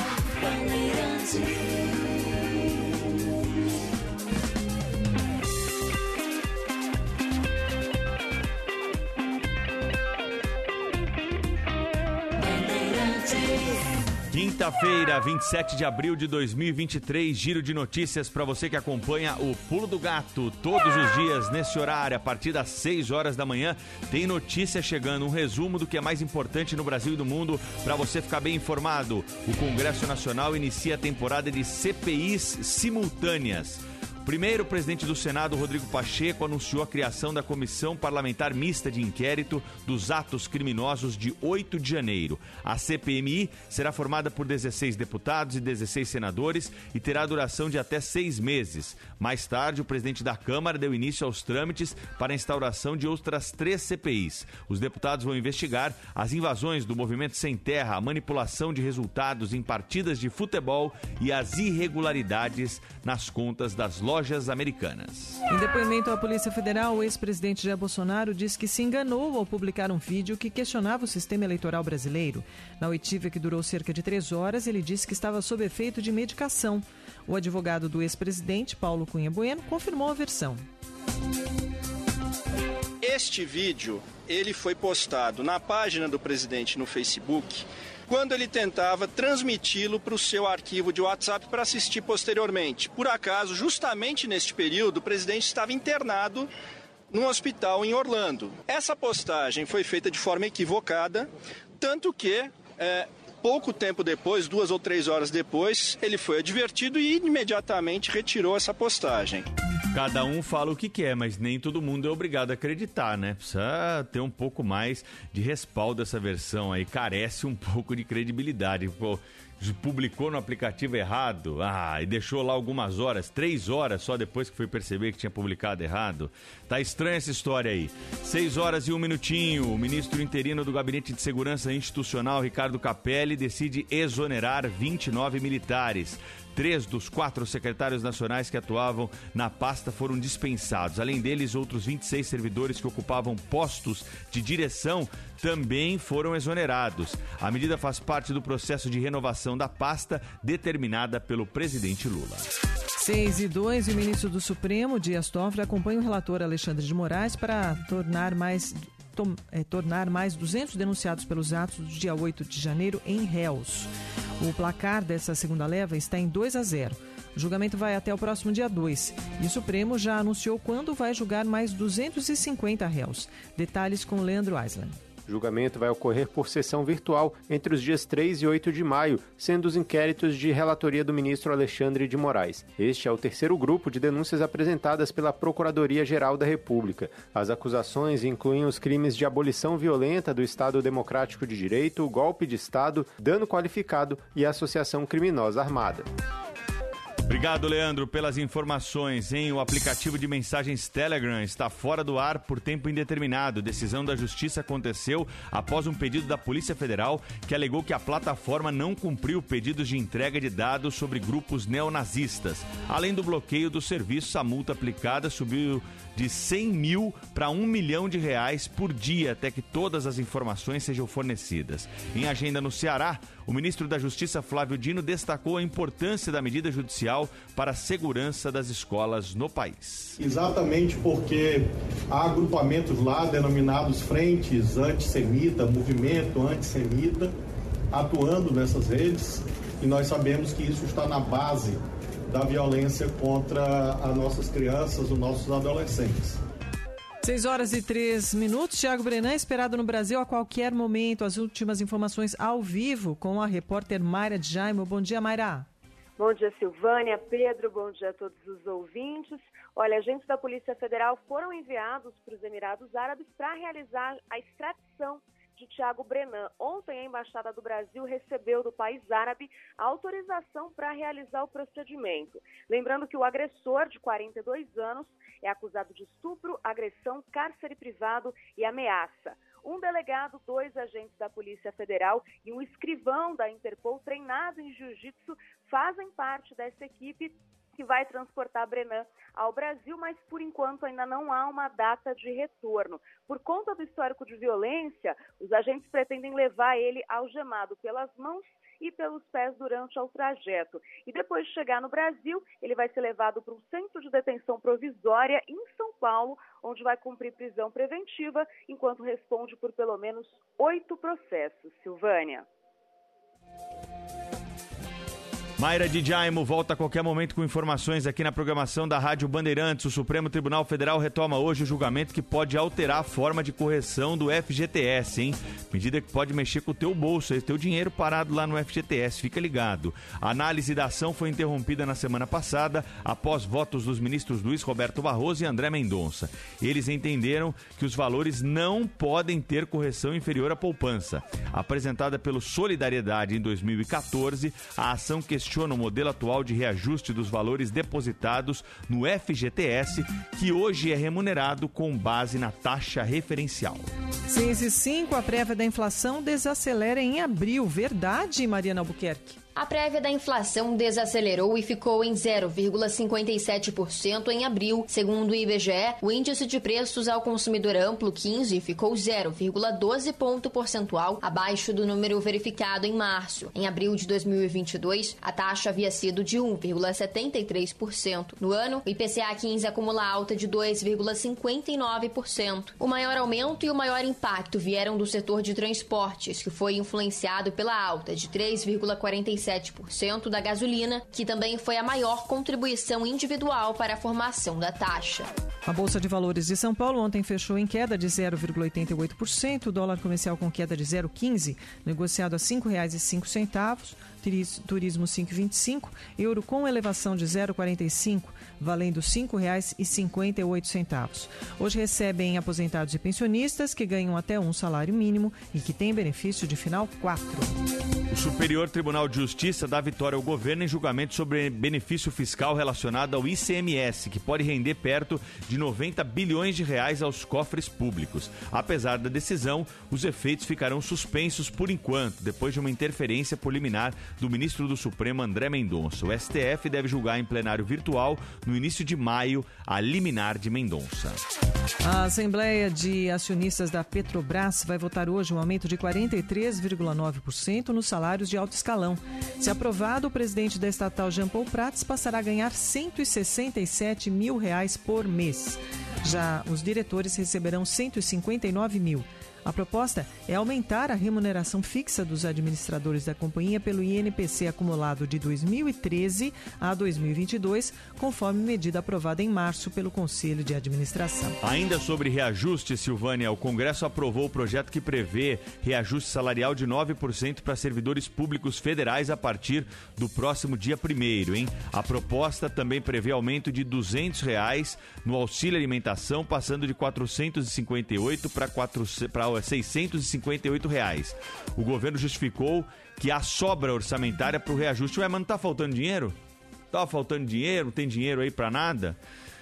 Quinta-feira, 27 de abril de 2023, giro de notícias para você que acompanha o Pulo do Gato todos os dias nesse horário, a partir das 6 horas da manhã. Tem notícia chegando, um resumo do que é mais importante no Brasil e no mundo para você ficar bem informado. O Congresso Nacional inicia a temporada de CPIs simultâneas. Primeiro, o presidente do Senado, Rodrigo Pacheco, anunciou a criação da Comissão Parlamentar Mista de Inquérito dos Atos Criminosos de 8 de janeiro. A CPMI será formada por 16 deputados e 16 senadores e terá duração de até seis meses. Mais tarde, o presidente da Câmara deu início aos trâmites para a instauração de outras três CPIs. Os deputados vão investigar as invasões do Movimento Sem Terra, a manipulação de resultados em partidas de futebol e as irregularidades nas contas das lojas americanas. Em depoimento à Polícia Federal, o ex-presidente Jair Bolsonaro disse que se enganou ao publicar um vídeo que questionava o sistema eleitoral brasileiro. Na oitiva, que durou cerca de três horas, ele disse que estava sob efeito de medicação. O advogado do ex-presidente, Paulo Cunha Bueno, confirmou a versão. Este vídeo, ele foi postado na página do presidente no Facebook quando ele tentava transmiti-lo para o seu arquivo de WhatsApp para assistir posteriormente. Por acaso, justamente neste período, o presidente estava internado num hospital em Orlando. Essa postagem foi feita de forma equivocada, tanto que é, pouco tempo depois, duas ou três horas depois, ele foi advertido e imediatamente retirou essa postagem. Cada um fala o que quer, mas nem todo mundo é obrigado a acreditar, né? Precisa ter um pouco mais de respaldo essa versão aí. Carece um pouco de credibilidade. Pô, publicou no aplicativo errado, ah, e deixou lá algumas horas, três horas só depois que foi perceber que tinha publicado errado. Tá estranha essa história aí. Seis horas e um minutinho, o ministro interino do Gabinete de Segurança Institucional, Ricardo Capelli, decide exonerar 29 militares. Três dos quatro secretários nacionais que atuavam na pasta foram dispensados. Além deles, outros 26 servidores que ocupavam postos de direção também foram exonerados. A medida faz parte do processo de renovação da pasta determinada pelo presidente Lula. 6 e 2, e o ministro do Supremo, Dias Toffoli, acompanha o relator Alexandre de Moraes para tornar mais, é, tornar mais 200 denunciados pelos atos do dia 8 de janeiro em réus. O placar dessa segunda leva está em 2 a 0. O julgamento vai até o próximo dia 2 e o Supremo já anunciou quando vai julgar mais 250 réus. Detalhes com Leandro Aislan. O julgamento vai ocorrer por sessão virtual entre os dias 3 e 8 de maio, sendo os inquéritos de relatoria do ministro Alexandre de Moraes. Este é o terceiro grupo de denúncias apresentadas pela Procuradoria-Geral da República. As acusações incluem os crimes de abolição violenta do Estado Democrático de Direito, golpe de Estado, dano qualificado e associação criminosa armada. Obrigado, Leandro, pelas informações. O aplicativo de mensagens Telegram está fora do ar por tempo indeterminado. Decisão da Justiça aconteceu após um pedido da Polícia Federal que alegou que a plataforma não cumpriu pedidos de entrega de dados sobre grupos neonazistas. Além do bloqueio do serviço, a multa aplicada subiu de 100 mil para 1 milhão de reais por dia até que todas as informações sejam fornecidas. Em agenda no Ceará, o ministro da Justiça Flávio Dino destacou a importância da medida judicial para a segurança das escolas no país. Exatamente porque há agrupamentos lá denominados frentes antissemita, movimento antissemita, atuando nessas redes e nós sabemos que isso está na base da violência contra as nossas crianças, os nossos adolescentes. 6 horas e 3 minutos. Tiago Brenan, esperado no Brasil a qualquer momento. As últimas informações ao vivo com a repórter Mayra Jaime. Bom dia, Mayra. Bom dia, Silvânia, Pedro, bom dia a todos os ouvintes. Olha, agentes da Polícia Federal foram enviados para os Emirados Árabes para realizar a extradição de Tiago Brenan. Ontem, a Embaixada do Brasil recebeu do país árabe a autorização para realizar o procedimento. Lembrando que o agressor, de 42 anos, é acusado de estupro, agressão, cárcere privado e ameaça. Um delegado, dois agentes da Polícia Federal e um escrivão da Interpol treinado em jiu-jitsu fazem parte dessa equipe que vai transportar Brenan ao Brasil, mas por enquanto ainda não há uma data de retorno. Por conta do histórico de violência, os agentes pretendem levar ele algemado pelas mãos e pelos pés durante o trajeto. E depois de chegar no Brasil, ele vai ser levado para um centro de detenção provisória em São Paulo, onde vai cumprir prisão preventiva, enquanto responde por pelo menos oito processos. Silvânia. Mayra de Jaimo volta a qualquer momento com informações aqui na programação da Rádio Bandeirantes. O Supremo Tribunal Federal retoma hoje o julgamento que pode alterar a forma de correção do FGTS, hein? Medida que pode mexer com o teu bolso, o teu dinheiro parado lá no FGTS, fica ligado. A análise da ação foi interrompida na semana passada após votos dos ministros Luiz Roberto Barroso e André Mendonça. Eles entenderam que os valores não podem ter correção inferior à poupança. Apresentada pelo Solidariedade em 2014, a ação questiona questiona o modelo atual de reajuste dos valores depositados no FGTS, que hoje é remunerado com base na taxa referencial. 6 e 5, a prévia da inflação desacelera em abril. Verdade, Mariana Albuquerque? A prévia da inflação desacelerou e ficou em 0,57% em abril. Segundo o IBGE, o índice de preços ao consumidor amplo 15 ficou 0,12 ponto percentual abaixo do número verificado em março. Em abril de 2022, a taxa havia sido de 1,73%. No ano, o IPCA 15 acumula alta de 2,59%. O maior aumento e o maior impacto vieram do setor de transportes, que foi influenciado pela alta de 3,47 0,7% da gasolina, que também foi a maior contribuição individual para a formação da taxa. A Bolsa de Valores de São Paulo ontem fechou em queda de 0,88%, o dólar comercial com queda de 0,15, negociado a R$ 5,05 turismo 5,25, euro com elevação de 0,45, valendo R$ 5,58. Hoje recebem aposentados e pensionistas que ganham até um salário mínimo e que têm benefício de final 4. O Superior Tribunal de Justiça dá vitória ao governo em julgamento sobre benefício fiscal relacionado ao ICMS, que pode render perto de 90 bilhões de reais aos cofres públicos. Apesar da decisão, os efeitos ficarão suspensos por enquanto, depois de uma interferência preliminar do ministro do Supremo André Mendonça. O STF deve julgar em plenário virtual no início de maio a liminar de Mendonça. A Assembleia de Acionistas da Petrobras vai votar hoje um aumento de 43,9% nos salários de alto escalão. Se aprovado, o presidente da estatal Jean Paul Prats passará a ganhar 167 mil reais por mês. Já os diretores receberão 159 mil. A proposta é aumentar a remuneração fixa dos administradores da companhia pelo INPC acumulado de 2013 a 2022, conforme medida aprovada em março pelo Conselho de Administração. Ainda sobre reajuste, Silvânia, o Congresso aprovou o projeto que prevê reajuste salarial de 9% para servidores públicos federais a partir do próximo dia 1 hein? A proposta também prevê aumento de 200 reais no auxílio alimentação, passando de 458 para 658 reais. O governo justificou que há sobra orçamentária para o reajuste. Ué, mas não tá faltando dinheiro? Tava faltando dinheiro, não tem dinheiro aí para nada?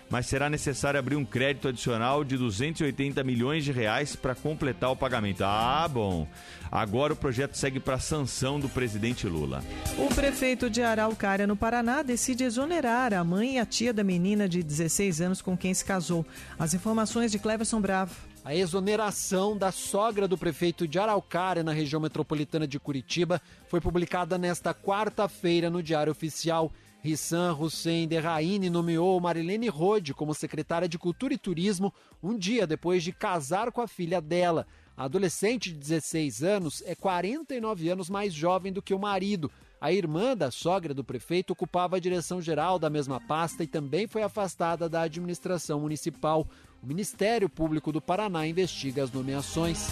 Mas será necessário abrir um crédito adicional de 280 milhões de reais para completar o pagamento. Ah, bom. Agora o projeto segue para sanção do presidente Lula. O prefeito de Araucária, no Paraná, decide exonerar a mãe e a tia da menina de 16 anos com quem se casou. As informações de Cleverson Bravo. A exoneração da sogra do prefeito de Araucária, na região metropolitana de Curitiba, foi publicada nesta quarta-feira no Diário Oficial. Rissan Hussein Derraine nomeou Marilene Rode como secretária de Cultura e Turismo um dia depois de casar com a filha dela. A adolescente de 16 anos é 49 anos mais jovem do que o marido. A irmã da sogra do prefeito ocupava a direção geral da mesma pasta e também foi afastada da administração municipal. O Ministério Público do Paraná investiga as nomeações.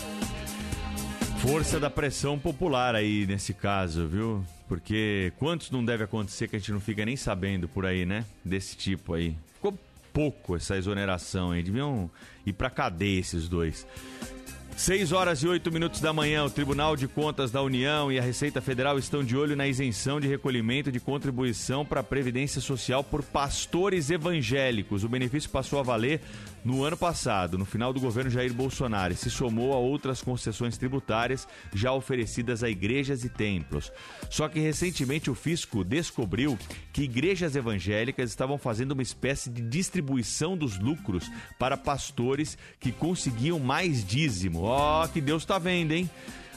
Força da pressão popular aí nesse caso, viu? Porque quantos não deve acontecer que a gente não fica nem sabendo por aí, né? Desse tipo aí. Ficou pouco essa exoneração aí. Deviam ir pra cadeia esses dois. 6 horas e 8 minutos da manhã, o Tribunal de Contas da União e a Receita Federal estão de olho na isenção de recolhimento de contribuição para a Previdência Social por pastores evangélicos. O benefício passou a valer no ano passado, no final do governo Jair Bolsonaro, se somou a outras concessões tributárias já oferecidas a igrejas e templos. Só que recentemente o fisco descobriu que igrejas evangélicas estavam fazendo uma espécie de distribuição dos lucros para pastores que conseguiam mais dízimo. Ó, oh, que Deus está vendo, hein?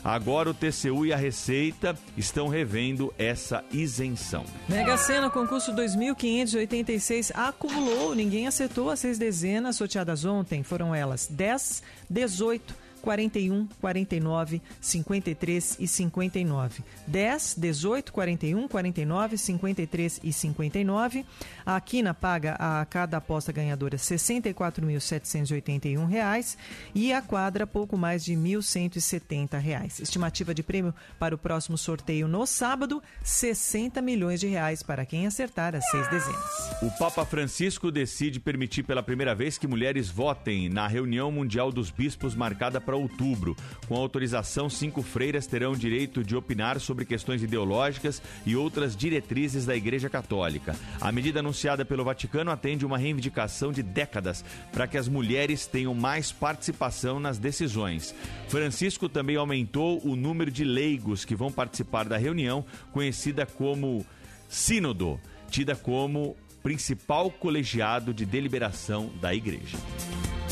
Agora o TCU e a Receita estão revendo essa isenção. Mega Sena, concurso 2586 acumulou, ninguém acertou as seis dezenas sorteadas ontem. Foram elas 10, 18, 41, 49, 53 e 59. 10, 18, 41, 49, 53 e 59. A Quina paga a cada aposta ganhadora R$ 64.781 e a quadra pouco mais de R$ 1.170. Estimativa de prêmio para o próximo sorteio no sábado, 60 milhões de reais para quem acertar as seis dezenas. O Papa Francisco decide permitir pela primeira vez que mulheres votem na reunião mundial dos bispos marcada para outubro. Com autorização, cinco freiras terão direito de opinar sobre questões ideológicas e outras diretrizes da Igreja Católica. A medida anunciada pelo Vaticano atende uma reivindicação de décadas para que as mulheres tenham mais participação nas decisões. Francisco também aumentou o número de leigos que vão participar da reunião, conhecida como Sínodo, tida como principal colegiado de deliberação da Igreja.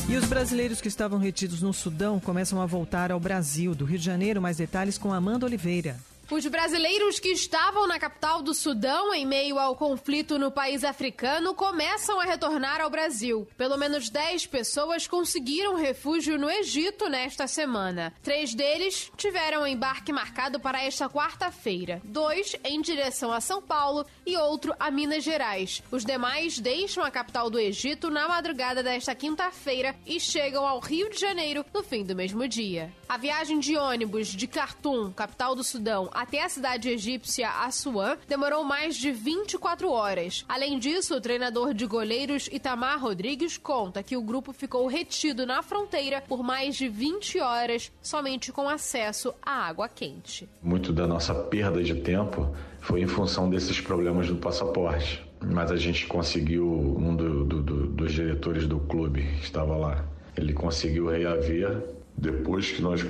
E os brasileiros que estavam retidos no Sudão começam a voltar ao Brasil. Do Rio de Janeiro, mais detalhes com Amanda Oliveira. Os brasileiros que estavam na capital do Sudão em meio ao conflito no país africano começam a retornar ao Brasil. Pelo menos 10 pessoas conseguiram refúgio no Egito nesta semana. Três deles tiveram embarque marcado para esta quarta-feira, dois em direção a São Paulo e outro a Minas Gerais. Os demais deixam a capital do Egito na madrugada desta quinta-feira e chegam ao Rio de Janeiro no fim do mesmo dia. A viagem de ônibus de Khartoum, capital do Sudão, até a cidade egípcia Assuan demorou mais de 24 horas. Além disso, o treinador de goleiros Itamar Rodrigues conta que o grupo ficou retido na fronteira por mais de 20 horas, somente com acesso à água quente. Muito da nossa perda de tempo foi em função desses problemas do passaporte. Mas a gente conseguiu, um do, do, do, dos diretores do clube estava lá, ele conseguiu reaver depois que nós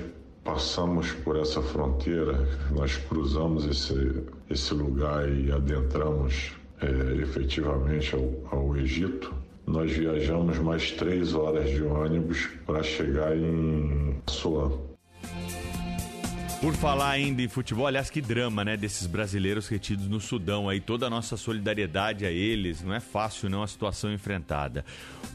passamos por essa fronteira, nós cruzamos esse, esse lugar e adentramos é, efetivamente ao, ao Egito, nós viajamos mais três horas de ônibus para chegar em Assuã. Por falar ainda em futebol, aliás, que drama, né, desses brasileiros retidos no Sudão aí, toda a nossa solidariedade a eles, não é fácil não a situação enfrentada.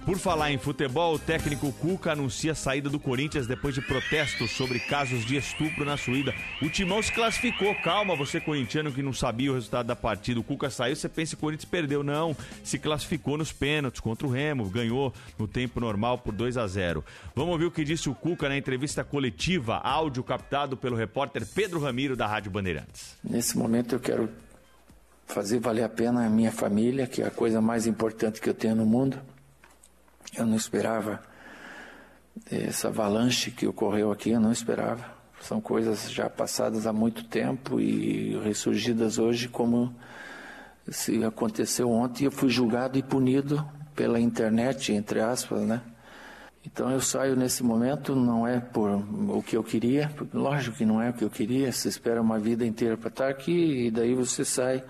Por falar em futebol, o técnico Cuca anuncia a saída do Corinthians depois de protestos sobre casos de estupro na Suída. O Timão se classificou, calma, você corintiano que não sabia o resultado da partida, o Cuca saiu, você pensa que o Corinthians perdeu, não, se classificou nos pênaltis contra o Remo, ganhou no tempo normal por 2 a 0. Vamos ouvir o que disse o Cuca na entrevista coletiva, áudio captado pelo repórter Pedro Ramiro da Rádio Bandeirantes. Nesse momento eu quero fazer valer a pena a minha família, que é a coisa mais importante que eu tenho no mundo. Eu não esperava essa avalanche que ocorreu aqui, eu não esperava. São coisas já passadas há muito tempo e ressurgidas hoje como se aconteceu ontem. Eu fui julgado e punido pela internet, entre aspas, né? Então eu saio nesse momento, não é por o que eu queria, lógico que não é o que eu queria, você espera uma vida inteira para estar aqui e daí você sai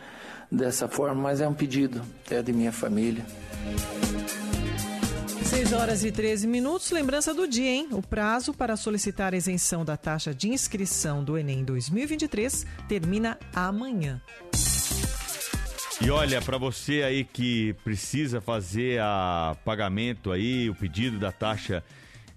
dessa forma, mas é um pedido, é de minha família. 6 horas e 13 minutos. Lembrança do dia, hein? O prazo para solicitar a isenção da taxa de inscrição do Enem 2023 termina amanhã. E olha, para você aí que precisa fazer a pagamento aí, o pedido da taxa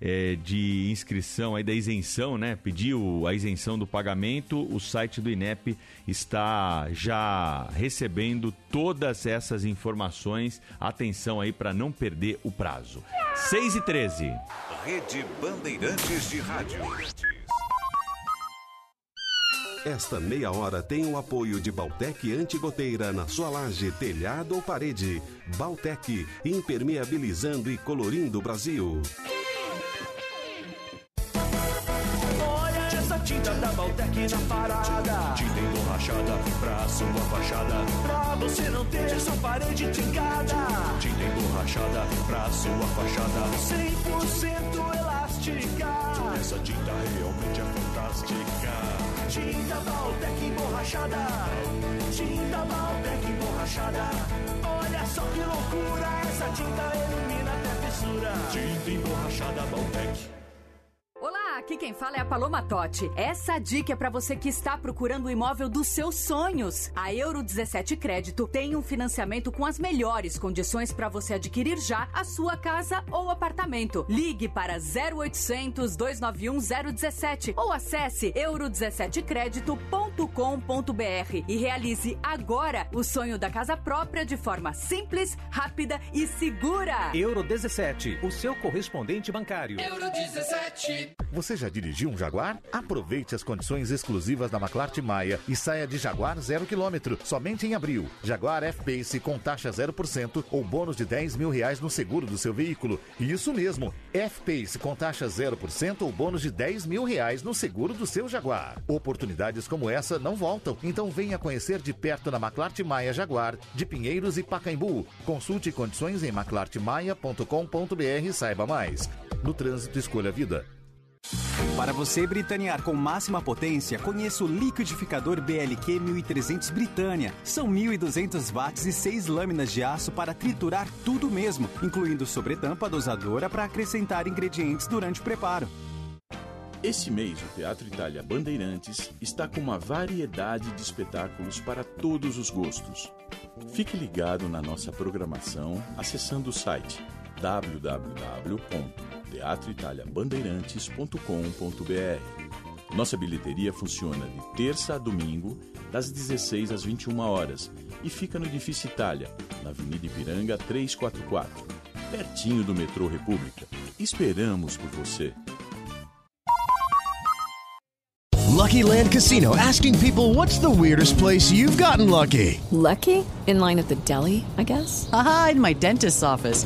é, de inscrição aí da isenção, né? Pediu a isenção do pagamento, o site do INEP está já recebendo todas essas informações. Atenção aí para não perder o prazo. 6 e 13. Rede Bandeirantes de Rádio. Esta meia hora tem o apoio de Baltec Antigoteira na sua laje, telhado ou parede. Baltec, impermeabilizando e colorindo o Brasil. Olha essa tinta da Baltec na parada. Tinta emborrachada pra sua fachada. Pra você não ter sua parede trincada. Tinta emborrachada pra sua fachada. 100% elástica. Essa tinta realmente é fantástica. Tinta Baltec emborrachada. Tinta Baltec emborrachada. Olha só que loucura. Essa tinta elimina até fissura. Tinta emborrachada Baltec. Aqui quem fala é a Paloma Totti. Essa dica é para você que está procurando o imóvel dos seus sonhos. A Euro 17 Crédito tem um financiamento com as melhores condições para você adquirir já a sua casa ou apartamento. Ligue para 0800 291 017 ou acesse euro17crédito.com.br e realize agora o sonho da casa própria de forma simples, rápida e segura. Euro 17, o seu correspondente bancário. Euro 17. Você já dirigiu um Jaguar? Aproveite as condições exclusivas da McLart Maia e saia de Jaguar 0 km, somente em abril. Jaguar F-Pace com taxa 0% ou bônus de 10 mil reais no seguro do seu veículo. Isso mesmo, F-Pace com taxa 0% ou bônus de 10 mil reais no seguro do seu Jaguar. Oportunidades como essa não voltam, então venha conhecer de perto na McLart Maia Jaguar, de Pinheiros e Pacaembu. Consulte condições em maclartmaia.com.br e saiba mais. No trânsito, escolha a vida. Para você britanear com máxima potência, conheça o liquidificador BLQ 1300 Britânia. São 1200 watts e 6 lâminas de aço para triturar tudo mesmo, incluindo sobretampa dosadora para acrescentar ingredientes durante o preparo. Esse mês, o Teatro Itália Bandeirantes está com uma variedade de espetáculos para todos os gostos. Fique ligado na nossa programação acessando o site www.teatroitaliabandeirantes.com.br. Nossa bilheteria funciona de terça a domingo, das 16 às 21 horas, e fica no Edifício Itália, na Avenida Ipiranga 344, pertinho do metrô República. Esperamos por você. Lucky Land Casino asking people what's the weirdest place you've gotten lucky? Lucky? In line at the deli, I guess? Aha, in my dentist's office.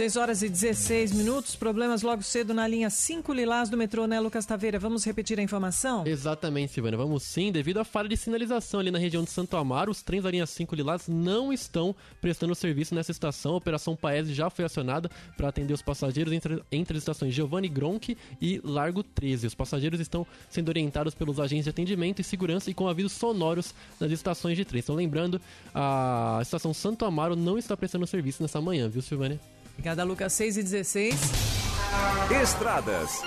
6 horas e 16 minutos. Problemas logo cedo na linha 5 Lilás do metrô, né, Lucas Taveira? Vamos repetir a informação? Exatamente, Silvana. Vamos sim. Devido à falha de sinalização ali na região de Santo Amaro, os trens da linha 5 Lilás não estão prestando serviço nessa estação. A Operação Paese já foi acionada para atender os passageiros entre, entre as estações Giovanni Gronk e Largo 13. Os passageiros estão sendo orientados pelos agentes de atendimento e segurança e com avisos sonoros nas estações de trem. Então, lembrando, a estação Santo Amaro não está prestando serviço nessa manhã, viu, Silvânia? Obrigada, Lucas. 6 e 16. Estradas.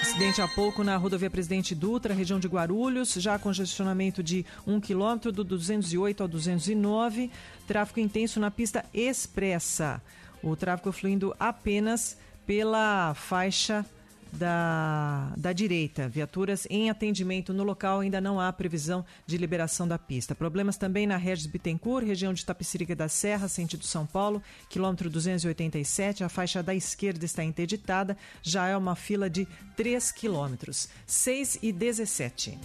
Acidente há pouco na rodovia Presidente Dutra, região de Guarulhos, já congestionamento de 1 quilômetro do 208 ao 209, tráfego intenso na pista expressa. O tráfego fluindo apenas pela faixa da, da direita. Viaturas em atendimento no local ainda não há previsão de liberação da pista. Problemas também na Regis Bittencourt, região de Tapicirica da Serra, sentido São Paulo, quilômetro 287. A faixa da esquerda está interditada, já é uma fila de 3 quilômetros. 6 e 17.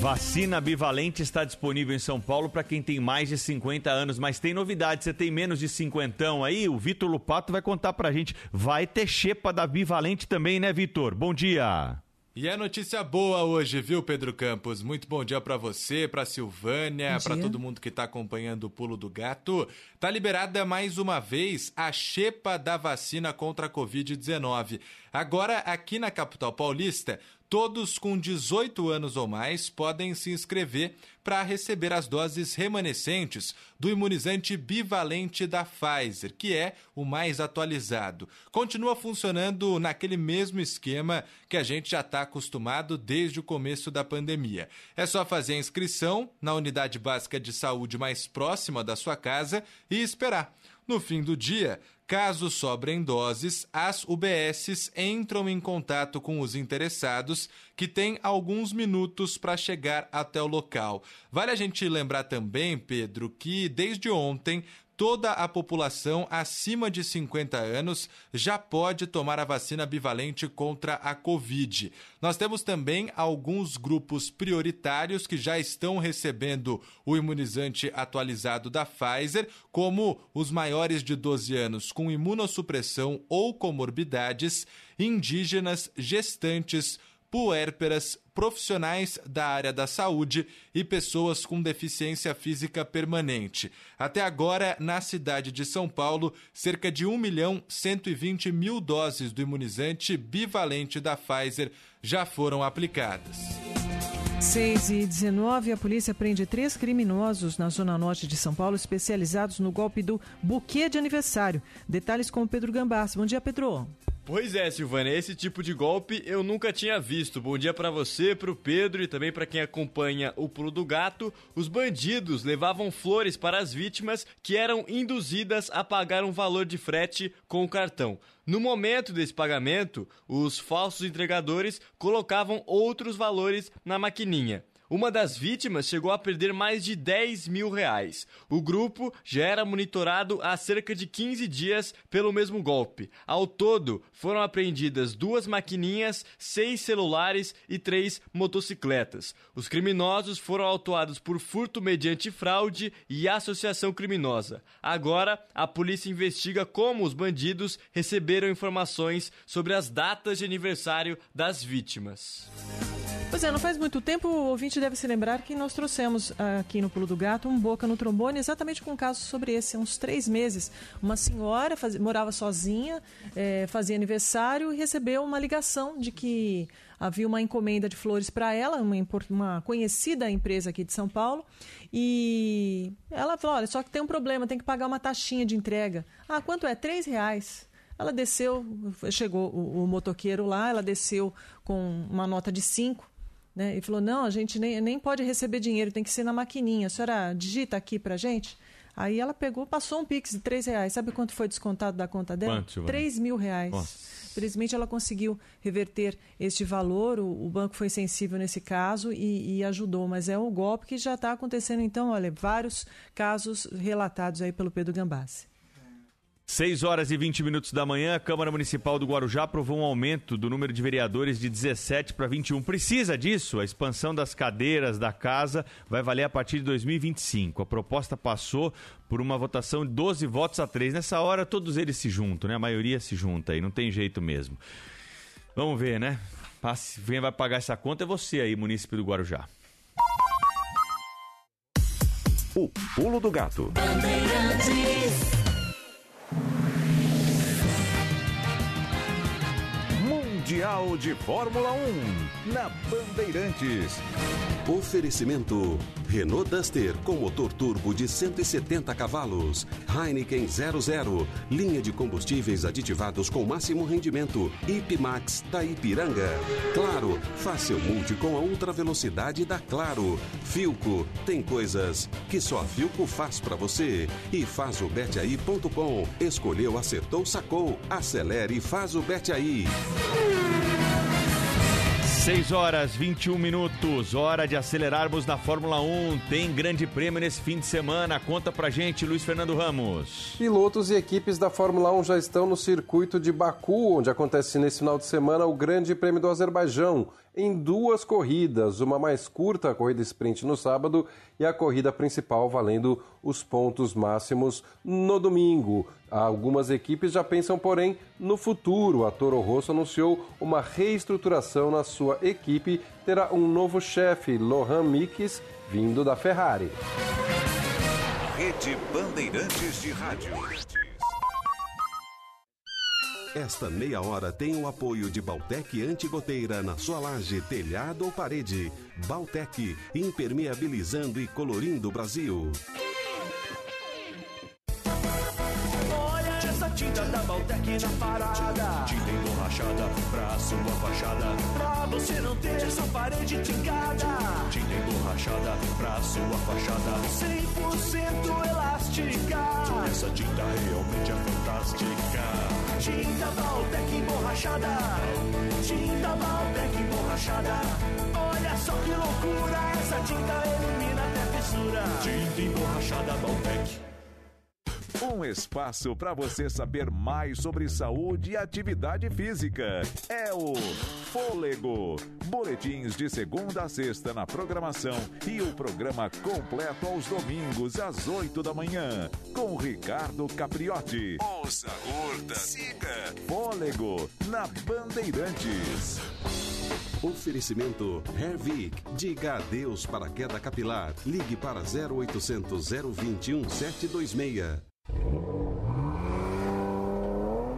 Vacina bivalente está disponível em São Paulo para quem tem mais de 50 anos, mas tem novidade, você tem menos de 50 aí, o Vitor Lupato vai contar pra gente. Vai ter xepa da bivalente também, né, Vitor? Bom dia. E é notícia boa hoje, viu, Pedro Campos? Muito bom dia para você, para Silvânia, para todo mundo que está acompanhando o Pulo do Gato. Tá liberada mais uma vez a xepa da vacina contra a Covid-19. Agora, aqui na capital paulista, todos com 18 anos ou mais podem se inscrever para receber as doses remanescentes do imunizante bivalente da Pfizer, que é o mais atualizado. Continua funcionando naquele mesmo esquema que a gente já está acostumado desde o começo da pandemia. É só fazer a inscrição na unidade básica de saúde mais próxima da sua casa e esperar. No fim do dia, Caso sobrem doses, as UBSs entram em contato com os interessados, que têm alguns minutos para chegar até o local. Vale a gente lembrar também, Pedro, que desde ontem toda a população acima de 50 anos já pode tomar a vacina bivalente contra a Covid. Nós temos também alguns grupos prioritários que já estão recebendo o imunizante atualizado da Pfizer, como os maiores de 12 anos com imunossupressão ou comorbidades, indígenas, gestantes, puérperas, profissionais da área da saúde e pessoas com deficiência física permanente. Até agora, na cidade de São Paulo, cerca de 1 milhão 120 mil doses do imunizante bivalente da Pfizer já foram aplicadas. 6 e 19, a polícia prende três criminosos na zona norte de São Paulo, especializados no golpe do buquê de aniversário. Detalhes com o Pedro Gambás. Bom dia, Pedro. Pois é, Silvana, esse tipo de golpe eu nunca tinha visto. Bom dia para você, pro Pedro e também para quem acompanha o Pulo do Gato. Os bandidos levavam flores para as vítimas que eram induzidas a pagar um valor de frete com o cartão. No momento desse pagamento, os falsos entregadores colocavam outros valores na maquininha. Uma das vítimas chegou a perder mais de 10 mil reais. O grupo já era monitorado há cerca de 15 dias pelo mesmo golpe. Ao todo, foram apreendidas duas maquininhas, seis celulares e três motocicletas. Os criminosos foram autuados por furto mediante fraude e associação criminosa. Agora, a polícia investiga como os bandidos receberam informações sobre as datas de aniversário das vítimas. Pois é, não faz muito tempo, o ouvinte deve se lembrar que nós trouxemos aqui no Pulo do Gato um Boca no Trombone, exatamente com um caso sobre esse, há uns três meses. Uma senhora faz, morava sozinha, é, fazia aniversário e recebeu uma ligação de que havia uma encomenda de flores para ela, uma, uma conhecida empresa aqui de São Paulo, e ela falou, olha, só que tem um problema, tem que pagar uma taxinha de entrega. Ah, quanto é? Três reais. Ela desceu, chegou o, o motoqueiro lá, ela desceu com uma nota de cinco, né? E falou: não, a gente nem, nem pode receber dinheiro, tem que ser na maquininha. A senhora digita aqui para gente? Aí ela pegou, passou um Pix de 3 reais. Sabe quanto foi descontado da conta dela? Quanto, Giovana? 3 mil reais. Nossa. Felizmente ela conseguiu reverter este valor, o, o banco foi sensível nesse caso e, e ajudou, mas é um golpe que já está acontecendo, então, olha, vários casos relatados aí pelo Pedro Gambassi. 6 horas e 20 minutos da manhã, a Câmara Municipal do Guarujá aprovou um aumento do número de vereadores de 17 para 21. Precisa disso? A expansão das cadeiras da casa vai valer a partir de 2025. A proposta passou por uma votação de 12 votos a 3. Nessa hora, todos eles se juntam, né? A maioria se junta aí, não tem jeito mesmo. Vamos ver, né? Quem vai pagar essa conta é você aí, munícipe do Guarujá. O pulo do gato. you Mundial de Fórmula 1 na Bandeirantes. Oferecimento: Renault Duster com motor turbo de 170 cavalos, Heineken 00, linha de combustíveis aditivados com máximo rendimento, Ipmax da Ipiranga. Claro, faça seu multi com a ultra velocidade da Claro. Filco, tem coisas que só a Filco faz pra você. E faz o betaí.com. Escolheu, acertou, sacou. Acelere e faz o Bet aí. 6 horas 21 minutos, hora de acelerarmos na Fórmula 1. Tem grande prêmio nesse fim de semana. Conta pra gente, Luiz Fernando Ramos. Pilotos e equipes da Fórmula 1 já estão no circuito de Baku, onde acontece nesse final de semana o Grande Prêmio do Azerbaijão, em duas corridas, uma mais curta, a corrida sprint no sábado, e a corrida principal valendo os pontos máximos no domingo. Algumas equipes já pensam, porém, no futuro. A Toro Rosso anunciou uma reestruturação na sua equipe, terá um novo chefe, Lohan Mikis, vindo da Ferrari. Rede Bandeirantes de Rádio. Esta meia hora tem o apoio de Baltec Antigoteira na sua laje, telhado ou parede. Baltec, impermeabilizando e colorindo o Brasil. Baltec na parada. Tinta emborrachada pra sua fachada. Pra você não ter essa parede trincada. Tinta emborrachada pra sua fachada. 100% elástica. Essa tinta realmente é fantástica. Tinta Baltec emborrachada. Tinta Baltec emborrachada. Olha só que loucura. Essa tinta elimina até fissura. Tinta emborrachada Baltec. Um espaço para você saber mais sobre saúde e atividade física. É o Fôlego. Boletins de segunda a sexta na programação e o programa completo aos domingos às 8 da manhã. Com Ricardo Capriotti. Ouça, curta, siga. Fôlego na Bandeirantes. Oferecimento Hervik. Diga adeus para a queda capilar. Ligue para 0800 021 726.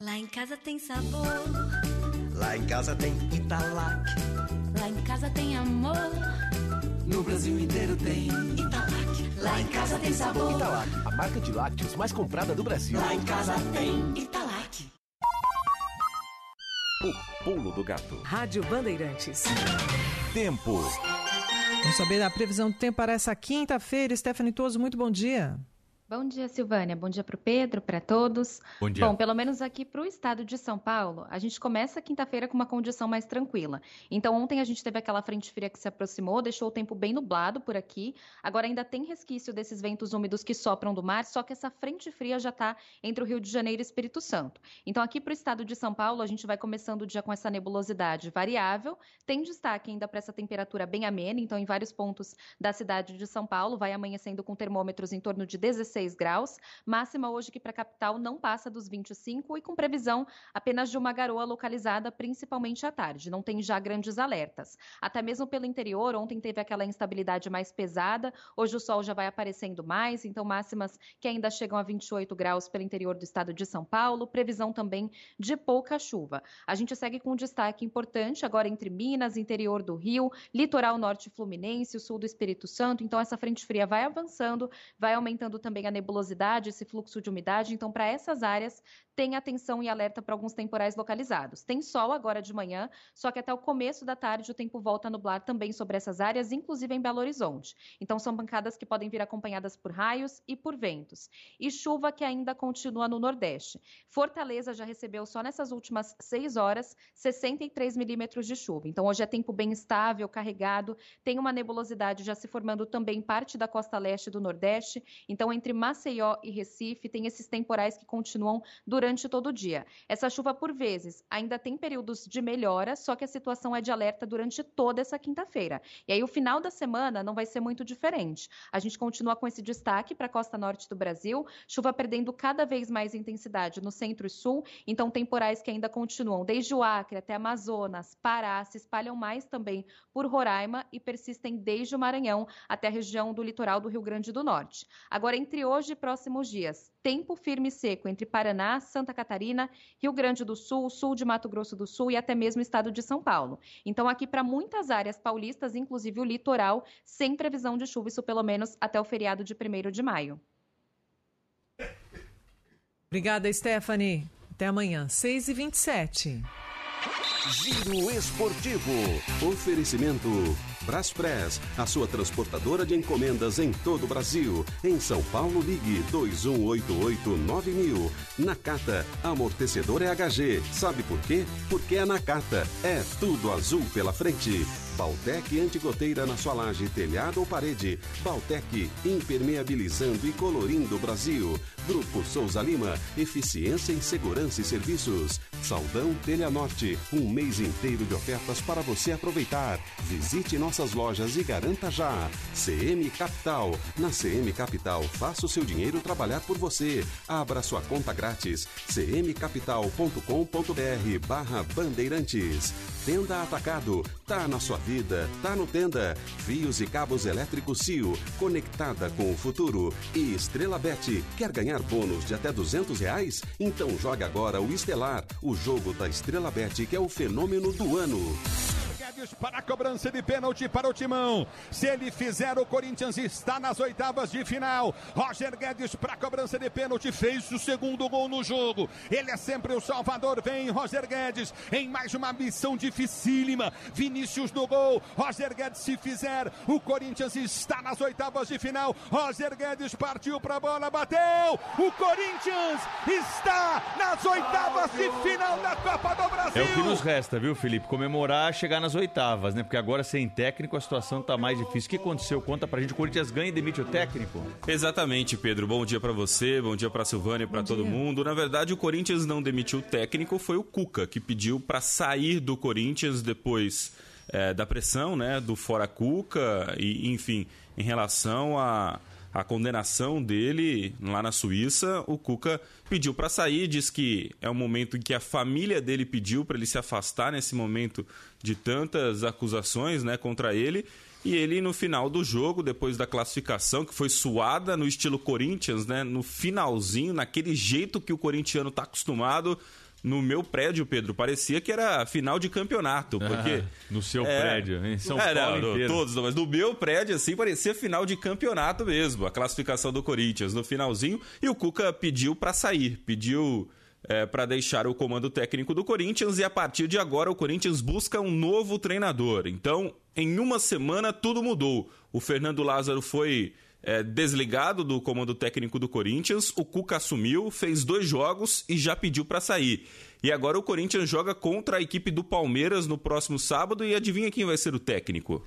Lá em casa tem sabor. Lá em casa tem Italac. Lá em casa tem amor. No Brasil inteiro tem Italac. Lá em casa tem sabor. Italac, a marca de lácteos mais comprada do Brasil. Lá em casa tem Italac. O pulo do gato. Rádio Bandeirantes. Tempo. Vamos saber a previsão do tempo para essa quinta-feira. Stephanie Toso, muito bom dia. Bom dia, Silvânia. Bom dia para o Pedro, para todos. Bom dia. Bom, pelo menos aqui para o estado de São Paulo, a gente começa quinta-feira com uma condição mais tranquila. Então, ontem a gente teve aquela frente fria que se aproximou, deixou o tempo bem nublado por aqui. Agora ainda tem resquício desses ventos úmidos que sopram do mar, só que essa frente fria já está entre o Rio de Janeiro e Espírito Santo. Então, aqui para o estado de São Paulo, a gente vai começando o dia com essa nebulosidade variável. Tem destaque ainda para essa temperatura bem amena, então, em vários pontos da cidade de São Paulo, vai amanhecendo com termômetros em torno de 16 16 graus. Máxima hoje que para a capital não passa dos 25 e com previsão apenas de uma garoa localizada, principalmente à tarde. Não tem já grandes alertas. Até mesmo pelo interior, ontem teve aquela instabilidade mais pesada. Hoje o sol já vai aparecendo mais, então máximas que ainda chegam a 28 graus pelo interior do estado de São Paulo. Previsão também de pouca chuva. A gente segue com um destaque importante agora entre Minas, interior do Rio, litoral norte fluminense, o sul do Espírito Santo. Então essa frente fria vai avançando, vai aumentando também a nebulosidade, esse fluxo de umidade. Então, para essas áreas, tem atenção e alerta para alguns temporais localizados. Tem sol agora de manhã, só que até o começo da tarde o tempo volta a nublar também sobre essas áreas, inclusive em Belo Horizonte. Então, são pancadas que podem vir acompanhadas por raios e por ventos. E chuva que ainda continua no Nordeste. Fortaleza já recebeu só nessas últimas seis horas 63 milímetros de chuva. Então, hoje é tempo bem estável, carregado. Tem uma nebulosidade já se formando também parte da costa leste do Nordeste. Então, entre Maceió e Recife, tem esses temporais que continuam durante todo o dia. Essa chuva, por vezes, ainda tem períodos de melhora, só que a situação é de alerta durante toda essa quinta-feira. E aí, o final da semana não vai ser muito diferente. A gente continua com esse destaque para a costa norte do Brasil, chuva perdendo cada vez mais intensidade no centro e sul, então temporais que ainda continuam desde o Acre até Amazonas, Pará, se espalham mais também por Roraima e persistem desde o Maranhão até a região do litoral do Rio Grande do Norte. Agora, entre hoje e próximos dias, tempo firme e seco entre Paraná, Santa Catarina, Rio Grande do Sul, sul de Mato Grosso do Sul e até mesmo estado de São Paulo. Então, aqui para muitas áreas paulistas, inclusive o litoral, sem previsão de chuva, isso pelo menos até o feriado de 1 de maio. Obrigada, Stephanie. Até amanhã, 6h27. Giro Esportivo. Oferecimento Braspress, a sua transportadora de encomendas em todo o Brasil. Em São Paulo, ligue 21889000. Nakata, amortecedor é HG. Sabe por quê? Porque é Nakata. É tudo azul pela frente. Baltec antigoteira na sua laje, telhado ou parede. Baltec impermeabilizando e colorindo o Brasil. Grupo Souza Lima, eficiência em segurança e serviços. Saldão Telha Norte, um mês inteiro de ofertas para você aproveitar. Visite nossas lojas e garanta já. CM Capital. Na CM Capital, faça o seu dinheiro trabalhar por você. Abra sua conta grátis. cmcapital.com.br barra Bandeirantes. Tenda Atacado. Tá na sua vida, tá no Tenda. Fios e cabos elétricos Cio, conectada com o futuro. E Estrela Bet, quer ganhar bônus de até 200 reais? Então joga agora o Estelar, o jogo da Estrela Bet, que é o fenômeno do ano. Guedes para a cobrança de pênalti para o Timão. Se ele fizer, o Corinthians está nas oitavas de final. Roger Guedes para a cobrança de pênalti fez o segundo gol no jogo. Ele é sempre o salvador. Vem Roger Guedes em mais uma missão dificílima. Vinícius no gol. Roger Guedes se fizer, o Corinthians está nas oitavas de final. Roger Guedes partiu para a bola, bateu. O Corinthians está nas oitavas de final da Copa do Brasil. É o que nos resta, viu, Felipe? Comemorar, chegar nas oitavas, né? Porque agora sem técnico a situação tá mais difícil. O que aconteceu? Conta pra gente. O Corinthians ganha e demite o técnico? Exatamente, Pedro. Bom dia para você, bom dia para Silvânia, para todo mundo. Na verdade, o Corinthians não demitiu o técnico, foi o Cuca que pediu para sair do Corinthians depois é, da pressão, né, do fora Cuca e, enfim, em relação a a condenação dele lá na Suíça, o Cuca pediu para sair, diz que é o momento em que a família dele pediu para ele se afastar nesse momento de tantas acusações, né, contra ele. E ele no final do jogo, depois da classificação, que foi suada no estilo Corinthians, né, no finalzinho, naquele jeito que o corintiano está acostumado, no meu prédio, Pedro, parecia que era final de campeonato, porque... Ah, no seu é, prédio, em São é, Paulo não, inteiro. Todos, mas no meu prédio, assim, parecia final de campeonato mesmo, a classificação do Corinthians no finalzinho, e o Cuca pediu para sair, pediu é, para deixar o comando técnico do Corinthians, e a partir de agora o Corinthians busca um novo treinador. Então, em uma semana, tudo mudou. O Fernando Lázaro foi é, desligado do comando técnico do Corinthians. O Cuca assumiu, fez dois jogos e já pediu para sair. E agora o Corinthians joga contra a equipe do Palmeiras no próximo sábado e adivinha quem vai ser o técnico?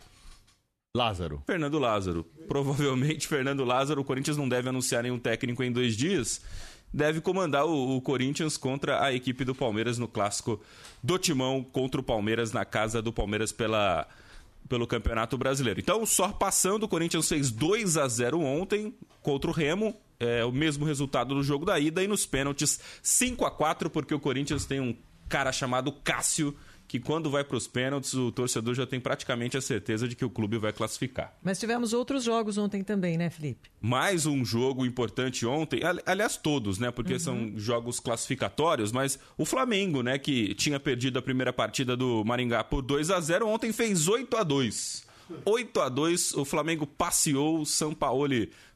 Lázaro. Fernando Lázaro. Provavelmente Fernando Lázaro. O Corinthians não deve anunciar nenhum técnico em dois dias. Deve comandar o, o, Corinthians contra a equipe do Palmeiras no clássico do Timão contra o Palmeiras na casa do Palmeiras pela, pelo Campeonato Brasileiro. Então, só passando, o Corinthians fez 2 a 0 ontem contra o Remo. É o mesmo resultado do jogo da ida e nos pênaltis 5 a 4 porque o Corinthians tem um cara chamado Cássio que quando vai para os pênaltis, o torcedor já tem praticamente a certeza de que o clube vai classificar. Mas tivemos outros jogos ontem também, né, Felipe? Mais um jogo importante ontem, aliás, todos, né? Porque uhum. são jogos classificatórios, mas o Flamengo, né, que tinha perdido a primeira partida do Maringá por 2 a 0 ontem fez 8 a 2 8 a 2 o Flamengo passeou o São Paulo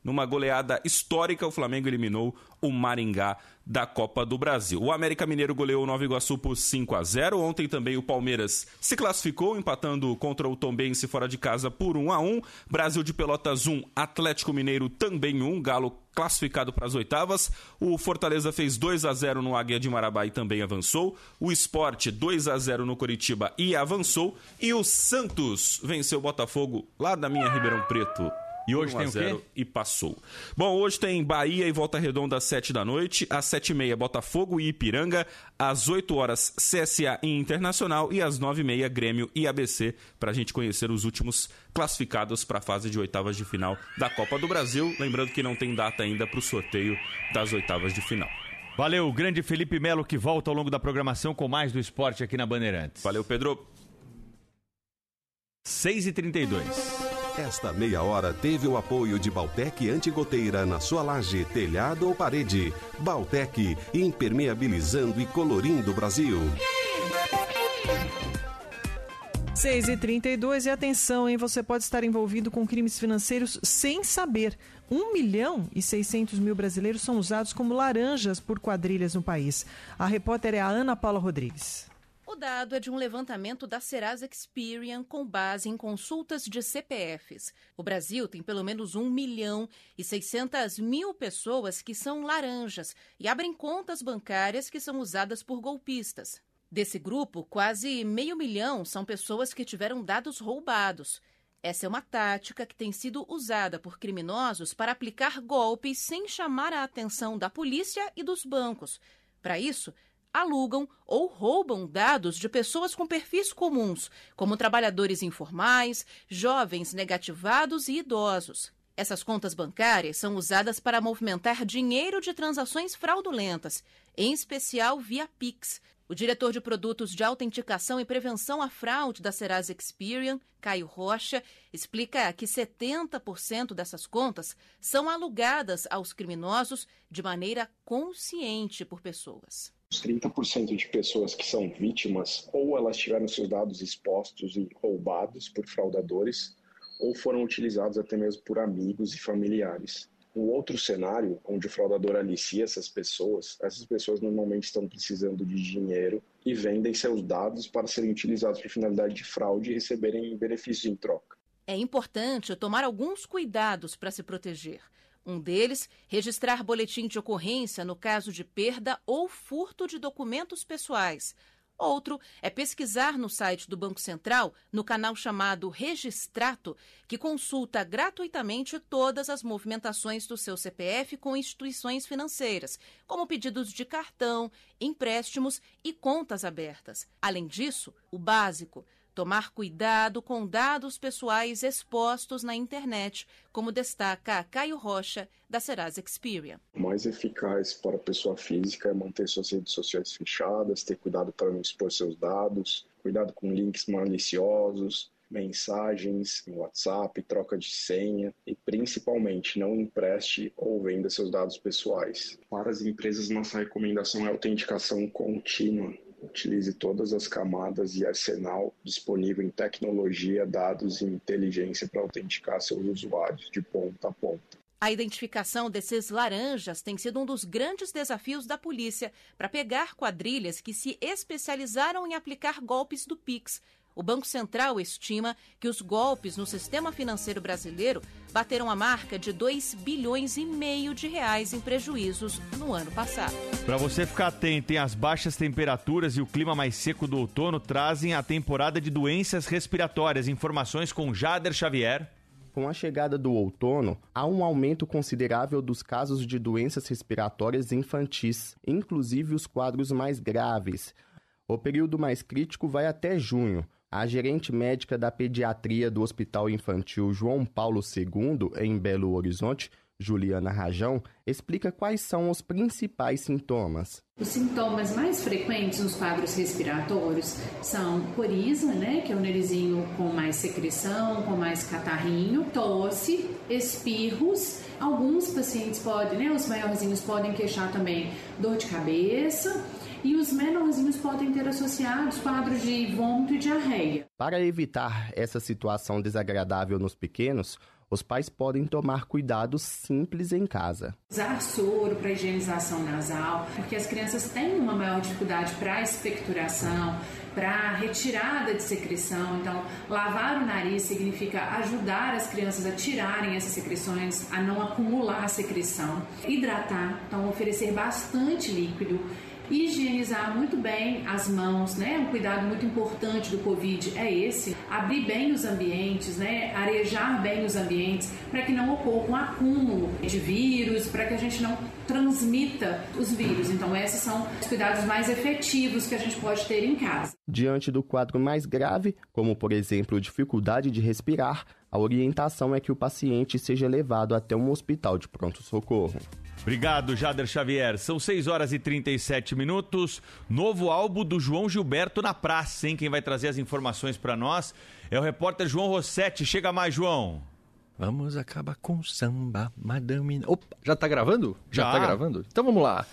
numa goleada histórica. O Flamengo eliminou o Maringá da Copa do Brasil. O América Mineiro goleou o Nova Iguaçu por 5 a 0. Ontem também o Palmeiras se classificou, empatando contra o Tombense fora de casa por 1 a 1. Brasil de Pelotas 1, Atlético Mineiro também 1, Galo classificado para as oitavas. O Fortaleza fez 2 a 0 no Águia de Marabá e também avançou. O Esporte 2 a 0 no Curitiba e avançou. E o Santos venceu o Botafogo lá da minha Ribeirão Preto e hoje tem o quê? E passou. Bom, hoje tem Bahia e Volta Redonda às 7 da noite, às 7 e meia Botafogo e Ipiranga, às 8 horas CSA e Internacional e às 9 e meia Grêmio e ABC, para a gente conhecer os últimos classificados para a fase de oitavas de final da Copa do Brasil. Lembrando que não tem data ainda para o sorteio das oitavas de final. Valeu, grande Felipe Melo que volta ao longo da programação com mais do esporte aqui na Bandeirantes. Valeu, Pedro. 6 e 32 esta meia hora teve o apoio de Baltec Antigoteira na sua laje, telhado ou parede. Baltec, impermeabilizando e colorindo o Brasil. 6 e 32 e atenção, hein? Você pode estar envolvido com crimes financeiros sem saber. 1 milhão e 600 mil brasileiros são usados como laranjas por quadrilhas no país. A repórter é a Ana Paula Rodrigues. O dado é de um levantamento da Serasa Experian com base em consultas de CPFs. O Brasil tem pelo menos 1 milhão e 600 mil pessoas que são laranjas e abrem contas bancárias que são usadas por golpistas. Desse grupo, quase meio milhão são pessoas que tiveram dados roubados. Essa é uma tática que tem sido usada por criminosos para aplicar golpes sem chamar a atenção da polícia e dos bancos. Para isso, alugam ou roubam dados de pessoas com perfis comuns, como trabalhadores informais, jovens negativados e idosos. Essas contas bancárias são usadas para movimentar dinheiro de transações fraudulentas, em especial via Pix. O diretor de produtos de autenticação e prevenção à fraude da Serasa Experian, Caio Rocha, explica que 70% dessas contas são alugadas aos criminosos de maneira consciente por pessoas. Os 30% de pessoas que são vítimas, ou elas tiveram seus dados expostos e roubados por fraudadores, ou foram utilizados até mesmo por amigos e familiares. Um outro cenário, onde o fraudador alicia essas pessoas, essas pessoas normalmente estão precisando de dinheiro e vendem seus dados para serem utilizados para finalidade de fraude e receberem benefícios em troca. É importante tomar alguns cuidados para se proteger. Um deles, registrar boletim de ocorrência no caso de perda ou furto de documentos pessoais. Outro é pesquisar no site do Banco Central, no canal chamado Registrato, que consulta gratuitamente todas as movimentações do seu CPF com instituições financeiras, como pedidos de cartão, empréstimos e contas abertas. Além disso, o básico, tomar cuidado com dados pessoais expostos na internet, como destaca Caio Rocha, da Serasa Experian. O mais eficaz para a pessoa física é manter suas redes sociais fechadas, ter cuidado para não expor seus dados, cuidado com links maliciosos, mensagens no WhatsApp, troca de senha e principalmente não empreste ou venda seus dados pessoais. Para as empresas, nossa recomendação é autenticação contínua utilize todas as camadas e arsenal disponível em tecnologia, dados e inteligência para autenticar seus usuários de ponta a ponta. A identificação desses laranjas tem sido um dos grandes desafios da polícia para pegar quadrilhas que se especializaram em aplicar golpes do Pix. O Banco Central estima que os golpes no sistema financeiro brasileiro bateram a marca de 2 bilhões e meio de reais em prejuízos no ano passado. Para você ficar atento, hein, as baixas temperaturas e o clima mais seco do outono trazem a temporada de doenças respiratórias. Informações com Jader Xavier. Com a chegada do outono, há um aumento considerável dos casos de doenças respiratórias infantis, inclusive os quadros mais graves. O período mais crítico vai até junho. A gerente médica da pediatria do Hospital Infantil João Paulo II, em Belo Horizonte, Juliana Rajão, explica quais são os principais sintomas. Os sintomas mais frequentes nos quadros respiratórios são coriza, né, que é o narizinho com mais secreção, com mais catarrinho, tosse, espirros. Alguns pacientes podem, né, os maiorzinhos podem queixar também dor de cabeça e os menorzinhos podem ter associados quadros de vômito e diarreia. Para evitar essa situação desagradável nos pequenos, os pais podem tomar cuidados simples em casa. Usar soro para higienização nasal, porque as crianças têm uma maior dificuldade para expectoração, para retirada de secreção. Então, lavar o nariz significa ajudar as crianças a tirarem essas secreções, a não acumular a secreção. Hidratar, então oferecer bastante líquido higienizar muito bem as mãos, né? Um cuidado muito importante do Covid é esse, abrir bem os ambientes, né? Arejar bem os ambientes para que não ocorra um acúmulo de vírus, para que a gente não transmita os vírus. Então, esses são os cuidados mais efetivos que a gente pode ter em casa. Diante do quadro mais grave, como por exemplo dificuldade de respirar, a orientação é que o paciente seja levado até um hospital de pronto-socorro. Obrigado, Jader Xavier. São 6 horas e 37 minutos. Novo álbum do João Gilberto na praça, hein? Quem vai trazer as informações para nós é o repórter João Rossetti. Chega mais, João. Vamos acabar com samba, madame. Opa, já tá gravando? Já, Já. tá gravando? Então vamos lá.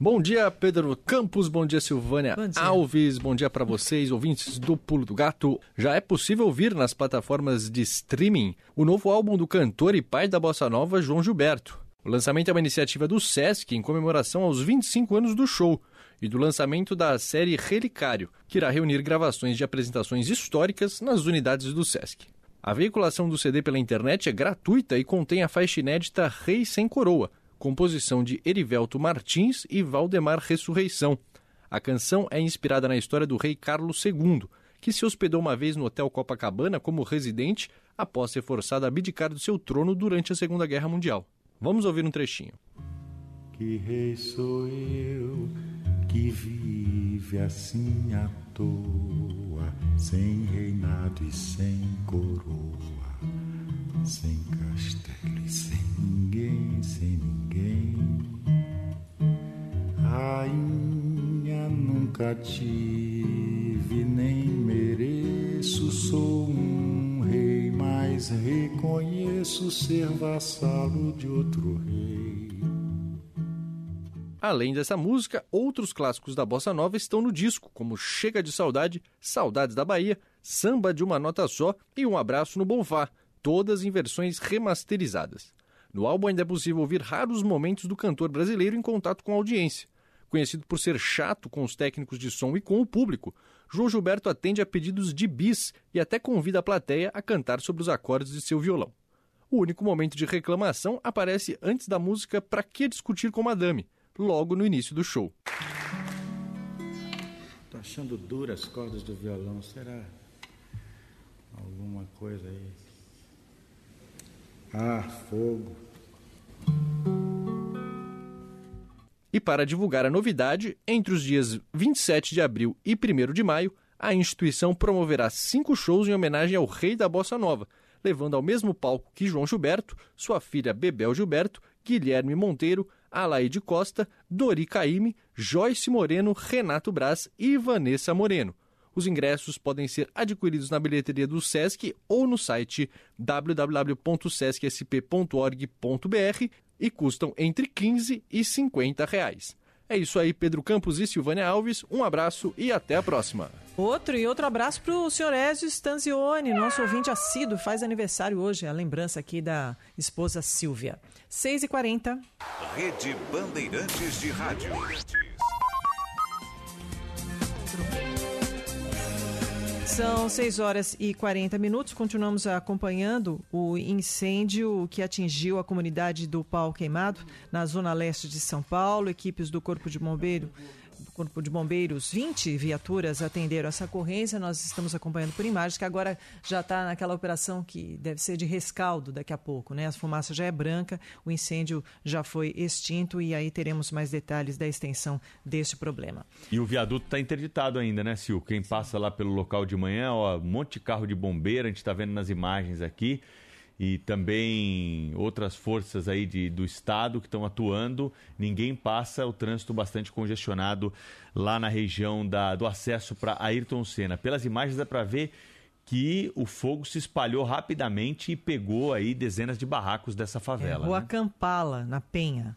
Bom dia, Pedro Campos. Bom dia, Silvânia Bom dia. Alves. Bom dia para vocês, ouvintes do Pulo do Gato. Já é possível ouvir nas plataformas de streaming o novo álbum do cantor e pai da bossa nova, João Gilberto. O lançamento é uma iniciativa do SESC em comemoração aos 25 anos do show e do lançamento da série Relicário, que irá reunir gravações de apresentações históricas nas unidades do SESC. A veiculação do CD pela internet é gratuita e contém a faixa inédita Rei Sem Coroa, composição de Erivelto Martins e Valdemar Ressurreição. A canção é inspirada na história do rei Carlos II, que se hospedou uma vez no Hotel Copacabana como residente após ser forçado a abdicar do seu trono durante a Segunda Guerra Mundial. Vamos ouvir um trechinho. Que rei sou eu que vive assim à toa, sem reinado e sem coroa, sem castelo e sem ninguém, sem ninguém. Rainha nunca tive, nem mereço, sou um mas reconheço ser vassalo de outro rei. Além dessa música, outros clássicos da bossa nova estão no disco, como Chega de Saudade, Saudades da Bahia, Samba de uma Nota Só e Um Abraço no Bonfá, todas em versões remasterizadas. No álbum ainda é possível ouvir raros momentos do cantor brasileiro em contato com a audiência. Conhecido por ser chato com os técnicos de som e com o público, João Gilberto atende a pedidos de bis e até convida a plateia a cantar sobre os acordes de seu violão. O único momento de reclamação aparece antes da música Pra Que Discutir com Madame, logo no início do show. Tô achando duras as cordas do violão. Será alguma coisa aí? Ah, fogo. E para divulgar a novidade, entre os dias 27 de abril e 1 de maio, a instituição promoverá cinco shows em homenagem ao rei da bossa nova, levando ao mesmo palco que João Gilberto, sua filha Bebel Gilberto, Guilherme Monteiro, Alaide Costa, Dori Caime, Joyce Moreno, Renato Braz e Vanessa Moreno. Os ingressos podem ser adquiridos na bilheteria do Sesc ou no site www.sescsp.org.br e custam entre 15 e 50 reais. É isso aí, Pedro Campos e Silvânia Alves. Um abraço e até a próxima. Outro e outro abraço para o senhor Ezio Stanzioni, nosso ouvinte assíduo, faz aniversário hoje, a lembrança aqui da esposa Silvia. 6h40. Rede Bandeirantes de Rádio. São 6 horas e 40 minutos. Continuamos acompanhando o incêndio que atingiu a comunidade do Pau Queimado, na zona leste de São Paulo. Equipes do Corpo de Bombeiro Corpo de Bombeiros, 20 viaturas atenderam essa ocorrência. Nós estamos acompanhando por imagens, que agora já está naquela operação que deve ser de rescaldo daqui a pouco. Né? A fumaça já é branca, o incêndio já foi extinto e aí teremos mais detalhes da extensão deste problema. E o viaduto está interditado ainda, né, Sil? Quem passa lá pelo local de manhã, ó, um monte de carro de bombeiro, a gente está vendo nas imagens aqui e também outras forças aí de, do Estado que estão atuando, ninguém passa o trânsito bastante congestionado lá na região da, do acesso para Ayrton Senna. Pelas imagens dá para ver que o fogo se espalhou rapidamente e pegou aí dezenas de barracos dessa favela. É, Rua né? Campala, na Penha.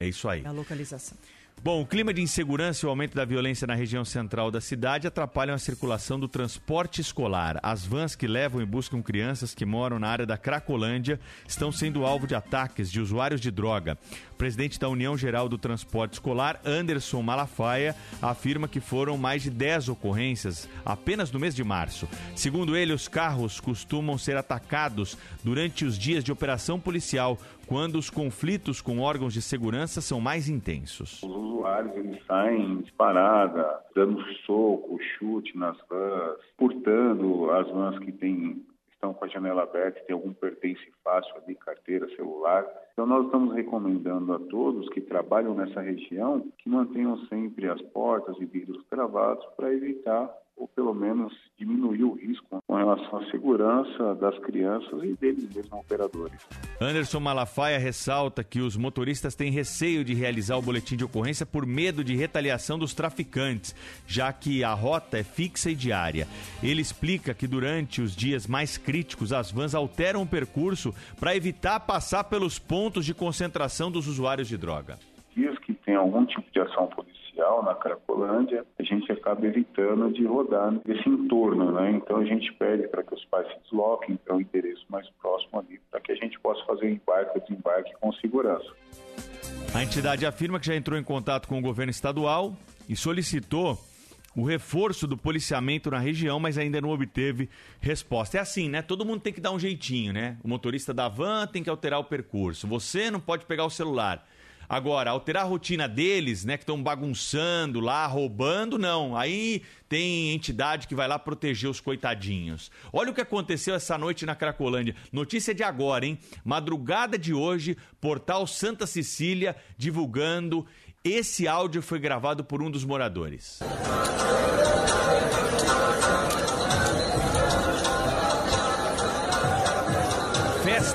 É isso aí. É a localização. Bom, o clima de insegurança e o aumento da violência na região central da cidade atrapalham a circulação do transporte escolar. As vans que levam e buscam crianças que moram na área da Cracolândia estão sendo alvo de ataques de usuários de droga. Presidente da União Geral do Transporte Escolar, Anderson Malafaia, afirma que foram mais de 10 ocorrências apenas no mês de março. Segundo ele, os carros costumam ser atacados durante os dias de operação policial, quando os conflitos com órgãos de segurança são mais intensos. Os usuários eles saem disparada, dando soco, chute nas vans, furtando as vans que têm estão com a janela aberta, tem algum pertence fácil ali, carteira, celular. Então nós estamos recomendando a todos que trabalham nessa região que mantenham sempre as portas e vidros travados para evitar ou pelo menos diminuir o risco com relação à segurança das crianças e deles mesmos operadores. Anderson Malafaia ressalta que os motoristas têm receio de realizar o boletim de ocorrência por medo de retaliação dos traficantes, já que a rota é fixa e diária. Ele explica que durante os dias mais críticos as vans alteram o percurso para evitar passar pelos pontos de concentração dos usuários de droga. Dias que tem algum tipo de ação policial na Cracolândia, a gente acaba evitando de rodar esse entorno, né? Então a gente pede para que os pais se desloquem para o endereço mais próximo ali, para que a gente possa fazer embarque e desembarque com segurança. A entidade afirma que já entrou em contato com o governo estadual e solicitou o reforço do policiamento na região, mas ainda não obteve resposta. É assim, né? Todo mundo tem que dar um jeitinho, né? O motorista da van tem que alterar o percurso. Você não pode pegar o celular. Agora, alterar a rotina deles, né, que estão bagunçando lá, roubando, não. Aí tem entidade que vai lá proteger os coitadinhos. Olha o que aconteceu essa noite na Cracolândia. Notícia de agora, hein? Madrugada de hoje, portal Santa Cecília divulgando. Esse áudio foi gravado por um dos moradores.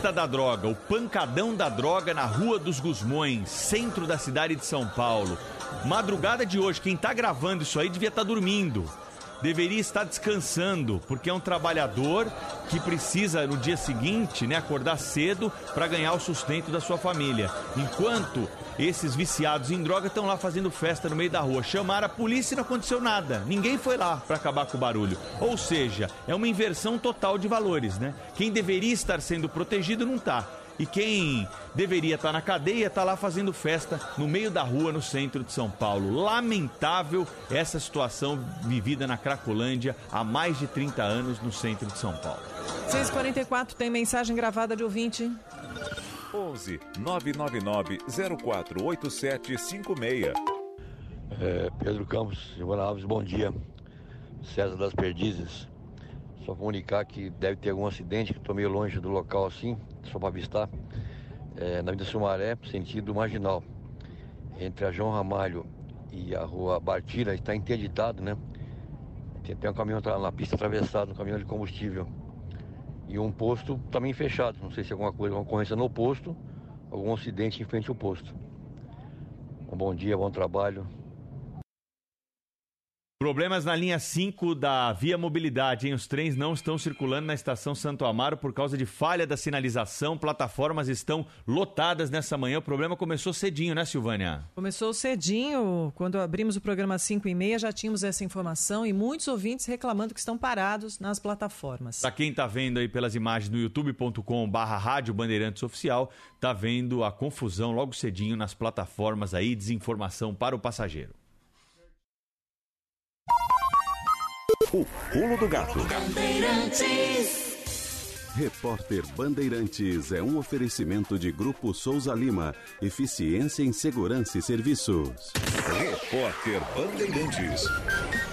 Da Droga, o pancadão da droga na Rua dos Gusmões, centro da cidade de São Paulo. Madrugada de hoje, quem tá gravando isso aí devia estar tá dormindo. Deveria estar descansando, porque é um trabalhador que precisa no dia seguinte, né, acordar cedo para ganhar o sustento da sua família. Enquanto esses viciados em droga estão lá fazendo festa no meio da rua. Chamaram a polícia e não aconteceu nada. Ninguém foi lá para acabar com o barulho. Ou seja, é uma inversão total de valores, né? Quem deveria estar sendo protegido não está. E quem deveria estar na cadeia está lá fazendo festa no meio da rua, no centro de São Paulo. Lamentável essa situação vivida na Cracolândia há mais de 30 anos no centro de São Paulo. 6h44 tem mensagem gravada de ouvinte. 11 999 048756. É, Pedro Campos, Giovana Alves, bom dia. César das Perdizes. Só comunicar que deve ter algum acidente, que estou meio longe do local assim, só para. É, na Vida Sumaré, sentido marginal. Entre a João Ramalho e a rua Bartira, está interditado, né? Tem até um caminhão na pista atravessado, um caminhão de combustível e um posto também fechado. Não sei se alguma coisa, alguma ocorrência no posto, algum acidente em frente ao posto. Um bom dia, bom trabalho. Problemas na linha 5 da Via Mobilidade, hein? Os trens não estão circulando na estação Santo Amaro por causa de falha da sinalização. Plataformas estão lotadas nessa manhã. O problema começou cedinho, né, Silvânia? Começou cedinho. Quando abrimos o programa 5 e meia, já tínhamos essa informação e muitos ouvintes reclamando que estão parados nas plataformas. Para quem está vendo aí pelas imagens no youtube.com barra Rádio Bandeirantes Oficial, está vendo a confusão logo cedinho nas plataformas aí, desinformação para o passageiro. O Pulo do Gato. Repórter Bandeirantes é um oferecimento de Grupo Souza Lima. Eficiência em Segurança e Serviços. Repórter Bandeirantes.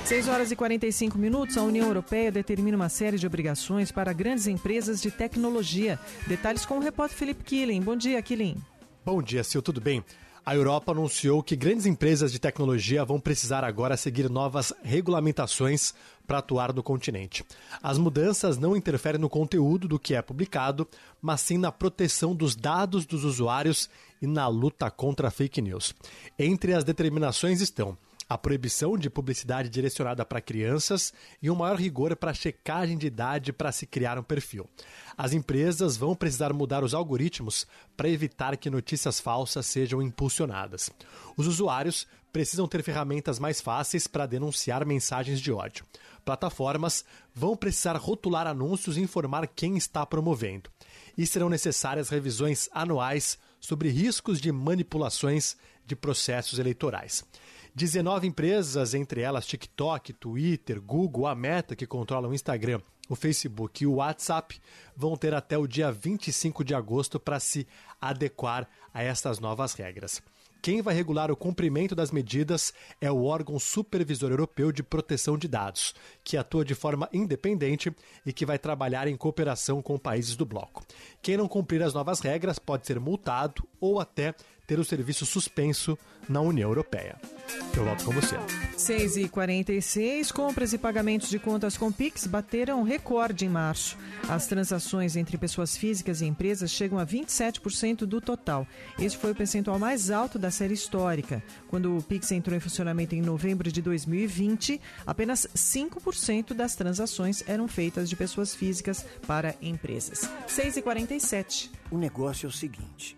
6 horas e 45 minutos, a União Europeia determina uma série de obrigações para grandes empresas de tecnologia. Detalhes com o repórter Felipe Killing. Bom dia, Killing. Bom dia, Sil, tudo bem? A Europa anunciou que grandes empresas de tecnologia vão precisar agora seguir novas regulamentações para atuar no continente. As mudanças não interferem no conteúdo do que é publicado, mas sim na proteção dos dados dos usuários e na luta contra fake news. Entre as determinações estão a proibição de publicidade direcionada para crianças e um maior rigor para a checagem de idade para se criar um perfil. As empresas vão precisar mudar os algoritmos para evitar que notícias falsas sejam impulsionadas. Os usuários precisam ter ferramentas mais fáceis para denunciar mensagens de ódio. Plataformas vão precisar rotular anúncios e informar quem está promovendo. E serão necessárias revisões anuais sobre riscos de manipulações de processos eleitorais. 19 empresas, entre elas TikTok, Twitter, Google, a Meta, que controla o Instagram, o Facebook e o WhatsApp, vão ter até o dia 25 de agosto para se adequar a estas novas regras. Quem vai regular o cumprimento das medidas é o órgão supervisor europeu de proteção de dados, que atua de forma independente e que vai trabalhar em cooperação com países do bloco. Quem não cumprir as novas regras pode ser multado ou até ter o serviço suspenso na União Europeia. Eu volto com você. 6 e 46 compras e pagamentos de contas com Pix bateram recorde em março. As transações entre pessoas físicas e empresas chegam a 27% do total. Esse foi o percentual mais alto da série histórica. Quando o Pix entrou em funcionamento em novembro de 2020, apenas 5% das transações eram feitas de pessoas físicas para empresas. 6 e 47 O negócio é o seguinte: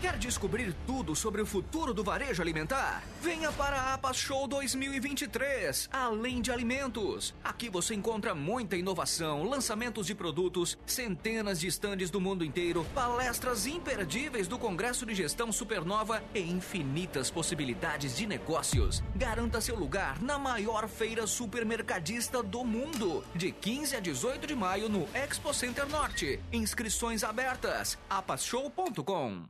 Quer descobrir tudo sobre o futuro do varejo alimentar? Venha para a APA Show 2023, além de alimentos. Aqui você encontra muita inovação, lançamentos de produtos, centenas de estandes do mundo inteiro, palestras imperdíveis do Congresso de Gestão Supernova e infinitas possibilidades de negócios. Garanta seu lugar na maior feira supermercadista do mundo, de 15 a 18 de maio no Expo Center Norte. Inscrições abertas. apashow.com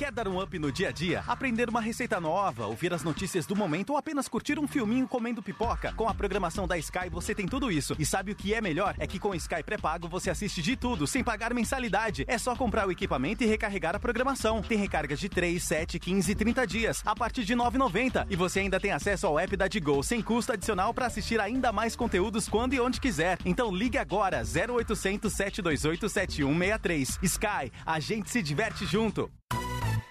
Quer dar um up no dia a dia? Aprender uma receita nova, ouvir as notícias do momento ou apenas curtir um filminho comendo pipoca? Com a programação da Sky você tem tudo isso. E sabe o que é melhor? É que com Sky pré-pago você assiste de tudo, sem pagar mensalidade. É só comprar o equipamento e recarregar a programação. Tem recargas de 3, 7, 15 e 30 dias, a partir de R$ 9,90. E você ainda tem acesso ao app da Digo, sem custo adicional para assistir ainda mais conteúdos quando e onde quiser. Então ligue agora, 0800 728 7163. Sky, a gente se diverte junto.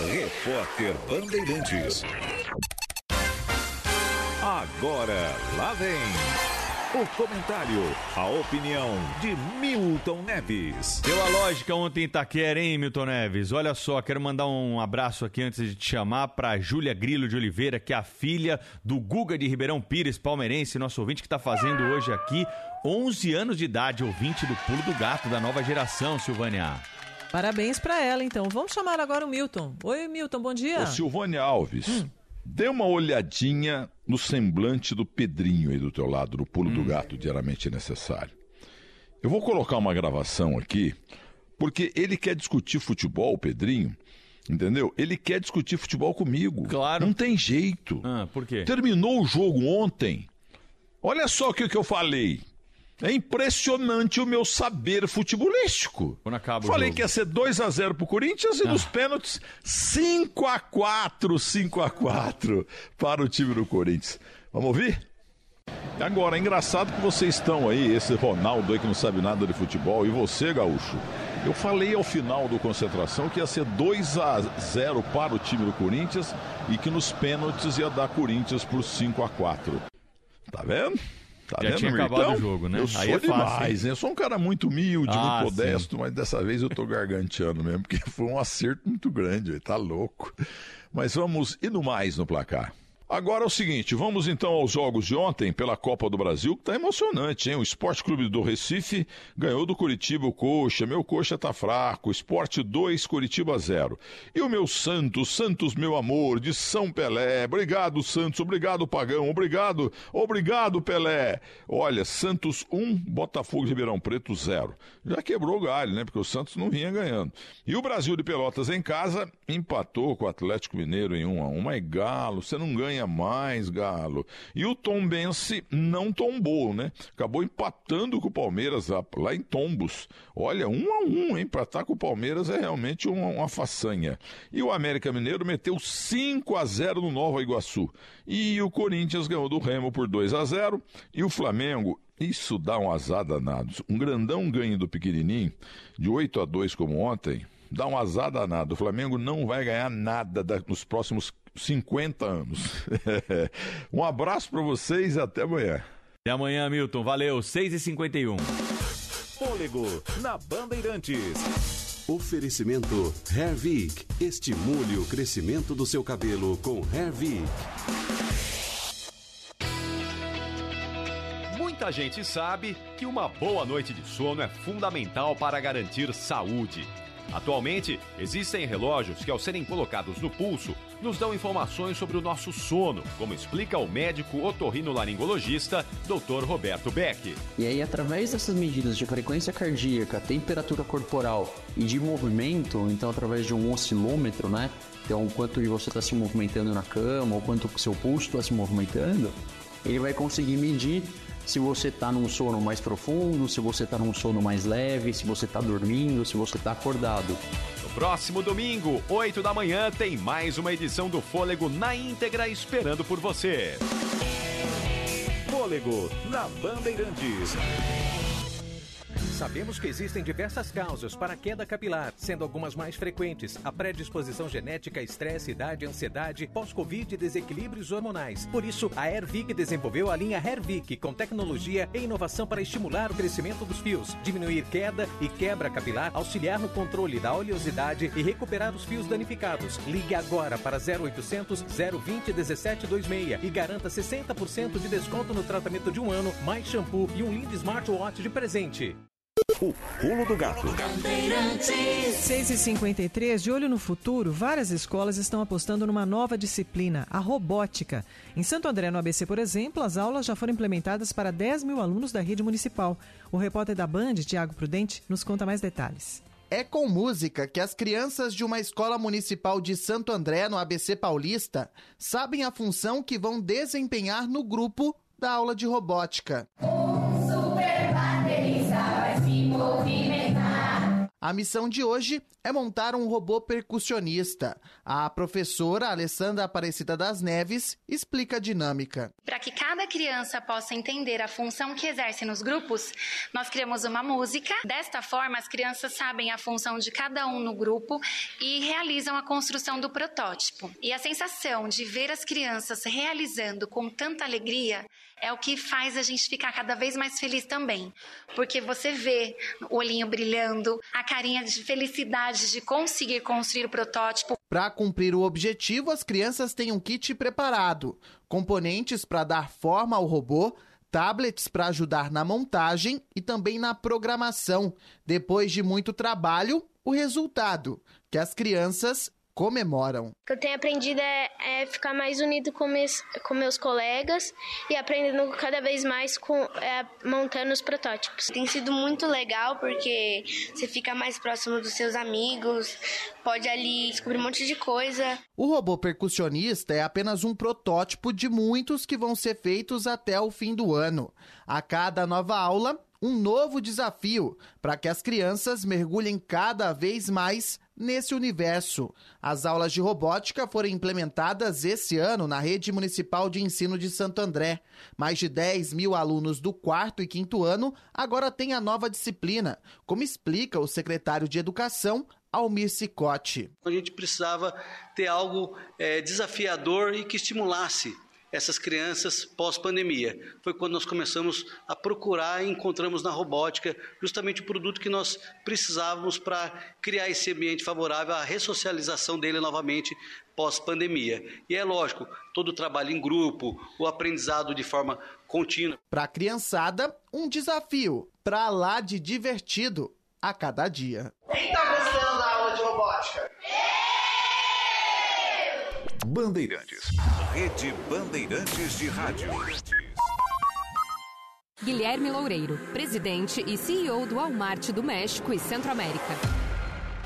Repórter Bandeirantes. Agora, lá vem o comentário, a opinião de Milton Neves. Deu a lógica ontem em Itaquera, hein, Milton Neves? Olha só, quero mandar um abraço aqui antes de te chamar para Júlia Grilo de Oliveira, que é a filha do Guga de Ribeirão Pires, palmeirense, nosso ouvinte que está fazendo hoje aqui 11 anos de idade, ouvinte do Pulo do Gato da nova geração, Silvânia. Parabéns para ela, então. Vamos chamar agora o Milton. Oi, Milton, bom dia. Ô, Silvânia Alves, dê uma olhadinha no semblante do Pedrinho aí do teu lado, no pulo do gato, diariamente necessário. Eu vou colocar uma gravação aqui, porque ele quer discutir futebol, o Pedrinho, entendeu? Ele quer discutir futebol comigo. Claro. Não tem jeito. Ah, por quê? Terminou o jogo ontem. Olha só o que, que eu falei. É impressionante o meu saber futebolístico. Falei que ia ser 2 a 0 pro Corinthians e Ah. nos pênaltis 5 a 4, 5 a 4 para o time do Corinthians. Vamos ouvir? Agora, é engraçado que vocês estão aí, esse Ronaldo aí que não sabe nada de futebol, e você, Gaúcho. Eu falei ao final do concentração que ia ser 2 a 0 para o time do Corinthians e que nos pênaltis ia dar Corinthians por 5 a 4. Tá vendo? Tá Já vendo, tinha acabado o jogo, né? Eu Aí sou é fácil, demais, hein? Eu sou um cara muito humilde, Ah, muito modesto, mas dessa vez eu tô garganteando mesmo, porque foi um acerto muito grande, tá louco. Mas vamos indo mais no placar. Agora é o seguinte, vamos então aos jogos de ontem pela Copa do Brasil, que tá emocionante, hein? O Esporte Clube do Recife ganhou do Curitiba o Coxa, meu Coxa tá fraco, Esporte 2, Curitiba 0. E o meu Santos, Santos meu amor, de São Pelé, obrigado Santos, obrigado Pagão, obrigado, obrigado Pelé. Olha, Santos 1, Botafogo de Ribeirão Preto 0. Já quebrou o galho, né? Porque o Santos não vinha ganhando. E o Brasil de Pelotas em casa empatou com o Atlético Mineiro em 1 a 1 Mas Galo, você não ganha mais, Galo. E o Tombense não tombou, né? Acabou empatando com o Palmeiras lá, lá em Tombos. Olha, 1 a 1 hein? Pra estar com o Palmeiras é realmente uma, uma façanha. E o América Mineiro meteu 5 a 0 no Nova Iguaçu. E o Corinthians ganhou do Remo por 2 a 0 E o Flamengo isso dá um azar danado. Um grandão ganho do pequenininho, de 8 a 2 como ontem, dá um azar danado. O Flamengo não vai ganhar nada da- nos próximos 50 anos. um abraço para vocês e até amanhã. Até amanhã, Milton. Valeu, 6h51. Fôlego na Bandeirantes. Oferecimento Hervik. Estimule o crescimento do seu cabelo com Hervik. Muita gente sabe que uma boa noite de sono é fundamental para garantir saúde. Atualmente, existem relógios que, ao serem colocados no pulso, nos dão informações sobre o nosso sono, como explica o médico otorrinolaringologista Dr. Roberto Beck. E aí, através dessas medidas de frequência cardíaca, temperatura corporal e de movimento, então através de um oscilômetro, né? Então, o quanto você está se movimentando na cama, ou quanto o seu pulso está se movimentando, ele vai conseguir medir se você está num sono mais profundo, se você está num sono mais leve, se você está dormindo, se você está acordado. No próximo domingo, 8 da manhã, tem mais uma edição do Fôlego na íntegra esperando por você. Fôlego na Bandeirantes. Sabemos que existem diversas causas para a queda capilar, sendo algumas mais frequentes a predisposição genética, estresse, idade, ansiedade, pós-Covid e desequilíbrios hormonais. Por isso, a Hervik desenvolveu a linha Hervik com tecnologia e inovação para estimular o crescimento dos fios, diminuir queda e quebra capilar, auxiliar no controle da oleosidade e recuperar os fios danificados. Ligue agora para 0800 020 1726 e garanta 60% de desconto no tratamento de um ano, mais shampoo e um lindo smartwatch de presente. O pulo do gato. 6h53, de olho no futuro, várias escolas estão apostando numa nova disciplina, a robótica. Em Santo André, no ABC, por exemplo, as aulas já foram implementadas para 10 mil alunos da rede municipal. O repórter da Band, Tiago Prudente, nos conta mais detalhes. É com música que as crianças de uma escola municipal de Santo André, no ABC Paulista, sabem a função que vão desempenhar no grupo da aula de robótica. Baterista vai se movimentar. A missão de hoje é montar um robô percussionista. A professora Alessandra Aparecida das Neves explica a dinâmica. Para que cada criança possa entender a função que exerce nos grupos, nós criamos uma música. Desta forma, as crianças sabem a função de cada um no grupo e realizam a construção do protótipo. E a sensação de ver as crianças realizando com tanta alegria é o que faz a gente ficar cada vez mais feliz também. Porque você vê o olhinho brilhando, a carinha de felicidade de conseguir construir o protótipo. Para cumprir o objetivo, as crianças têm um kit preparado: componentes para dar forma ao robô, tablets para ajudar na montagem e também na programação. Depois de muito trabalho, o resultado, que as crianças comemoram. O que eu tenho aprendido é, é ficar mais unido com meus, com meus colegas e aprendendo cada vez mais com é, montando os protótipos. Tem sido muito legal porque você fica mais próximo dos seus amigos, pode ali descobrir um monte de coisa. O robô percussionista é apenas um protótipo de muitos que vão ser feitos até o fim do ano. A cada nova aula, um novo desafio para que as crianças mergulhem cada vez mais nesse universo. As aulas de robótica foram implementadas esse ano na rede municipal de ensino de Santo André. Mais de 10 mil alunos do quarto e quinto ano agora têm a nova disciplina, como explica o secretário de Educação, Almir Cicotti. A gente precisava ter algo é, desafiador e que estimulasse essas crianças pós-pandemia. Foi quando nós começamos a procurar e encontramos na robótica justamente o produto que nós precisávamos para criar esse ambiente favorável à ressocialização dele novamente pós-pandemia. E é lógico, todo o trabalho em grupo, o aprendizado de forma contínua. Para a criançada, um desafio para lá de divertido a cada dia. Quem está gostando da aula de robótica? Bandeirantes. Rede Bandeirantes de Rádio. Guilherme Loureiro, presidente e CEO do Walmart do México e Centro-América.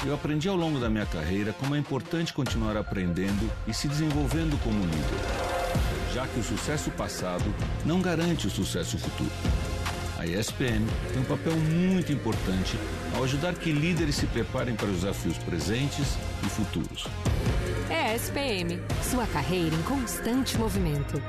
Eu aprendi ao longo da minha carreira como é importante continuar aprendendo e se desenvolvendo como líder, já que o sucesso passado não garante o sucesso futuro. A ESPM tem um papel muito importante ao ajudar que líderes se preparem para os desafios presentes e futuros. ESPM, sua carreira em constante movimento.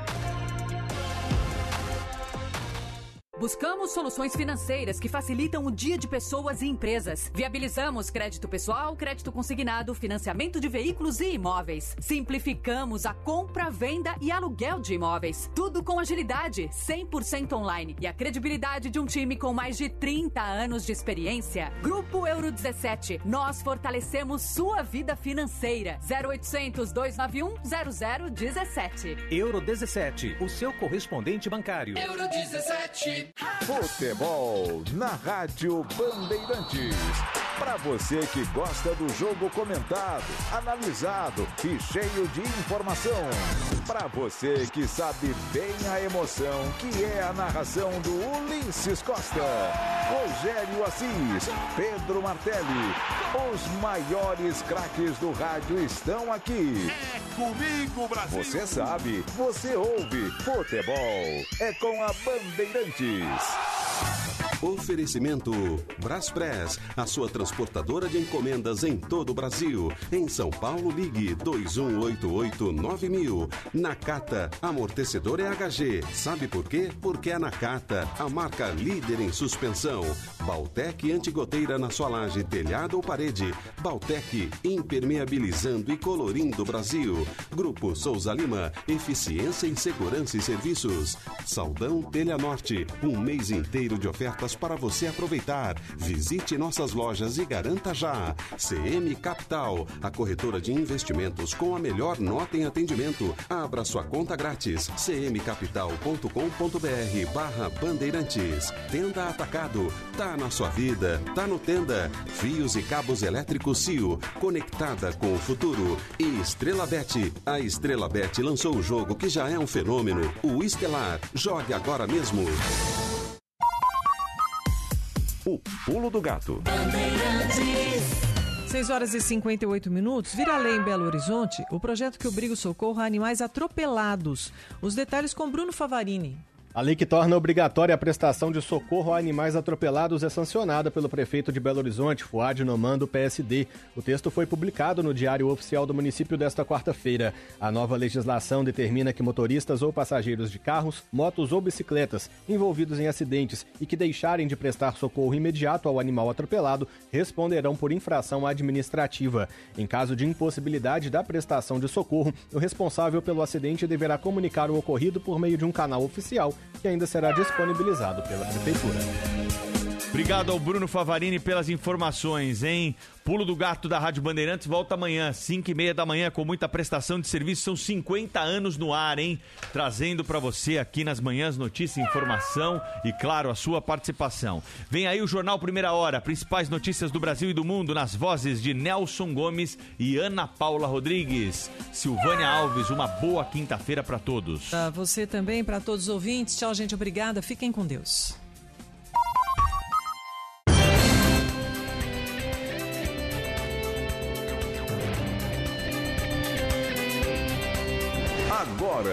Buscamos soluções financeiras que facilitam o dia de pessoas e empresas. Viabilizamos crédito pessoal, crédito consignado, financiamento de veículos e imóveis. Simplificamos a compra, venda e aluguel de imóveis. Tudo com agilidade, 100% online e a credibilidade de um time com mais de 30 anos de experiência. Grupo Euro 17. Nós fortalecemos sua vida financeira. 0800 291 0017. Euro 17, o seu correspondente bancário. Euro 17. Futebol na Rádio Bandeirantes. Para você que gosta do jogo comentado, analisado e cheio de informação. Para você que sabe bem a emoção que é a narração do Ulisses Costa, Rogério Assis, Pedro Martelli. Os maiores craques do rádio estão aqui. É comigo, Brasil. Você sabe, você ouve. Futebol é com a Bandeirantes. Oferecimento Braspress, a sua transportadora de encomendas em todo o Brasil. Em São Paulo, ligue 2188-9000. Nakata, amortecedor é HG. Sabe por quê? Porque é Nakata, a marca líder em suspensão. Baltec antigoteira na sua laje, telhado ou parede. Baltec, impermeabilizando e colorindo o Brasil. Grupo Souza Lima, eficiência em segurança e serviços. Saldão Telha Norte, um mês inteiro de ofertas para você aproveitar. Visite nossas lojas e garanta já. CM Capital, a corretora de investimentos com a melhor nota em atendimento. Abra sua conta grátis. cmcapital.com.br barra Bandeirantes. Tenda Atacado. Tá na sua vida, tá no Tenda. Fios e cabos elétricos Cio, conectada com o futuro. E Estrela Bet. A Estrela Bet lançou o jogo que já é um fenômeno, o Estelar. Jogue agora mesmo. O Pulo do Gato. 6 horas e 58 minutos. Vira lei em Belo Horizonte o projeto que obriga o socorro a animais atropelados. Os detalhes com Bruno Favarini. A lei que torna obrigatória a prestação de socorro a animais atropelados é sancionada pelo prefeito de Belo Horizonte, Fuad Noman, do PSD. O texto foi publicado no Diário Oficial do município desta quarta-feira. A nova legislação determina que motoristas ou passageiros de carros, motos ou bicicletas envolvidos em acidentes e que deixarem de prestar socorro imediato ao animal atropelado responderão por infração administrativa. Em caso de impossibilidade da prestação de socorro, o responsável pelo acidente deverá comunicar o ocorrido por meio de um canal oficial que ainda será disponibilizado pela Prefeitura. Obrigado ao Bruno Favarini pelas informações, hein? Pulo do Gato da Rádio Bandeirantes volta amanhã, 5 e meia da manhã, com muita prestação de serviço. São 50 anos no ar, hein? Trazendo para você aqui nas manhãs notícia, informação e, claro, a sua participação. Vem aí o Jornal Primeira Hora, principais notícias do Brasil e do mundo, nas vozes de Nelson Gomes e Ana Paula Rodrigues. Silvânia Alves, uma boa quinta-feira para todos. Para você também, para todos os ouvintes. Tchau, gente. Obrigada. Fiquem com Deus. 放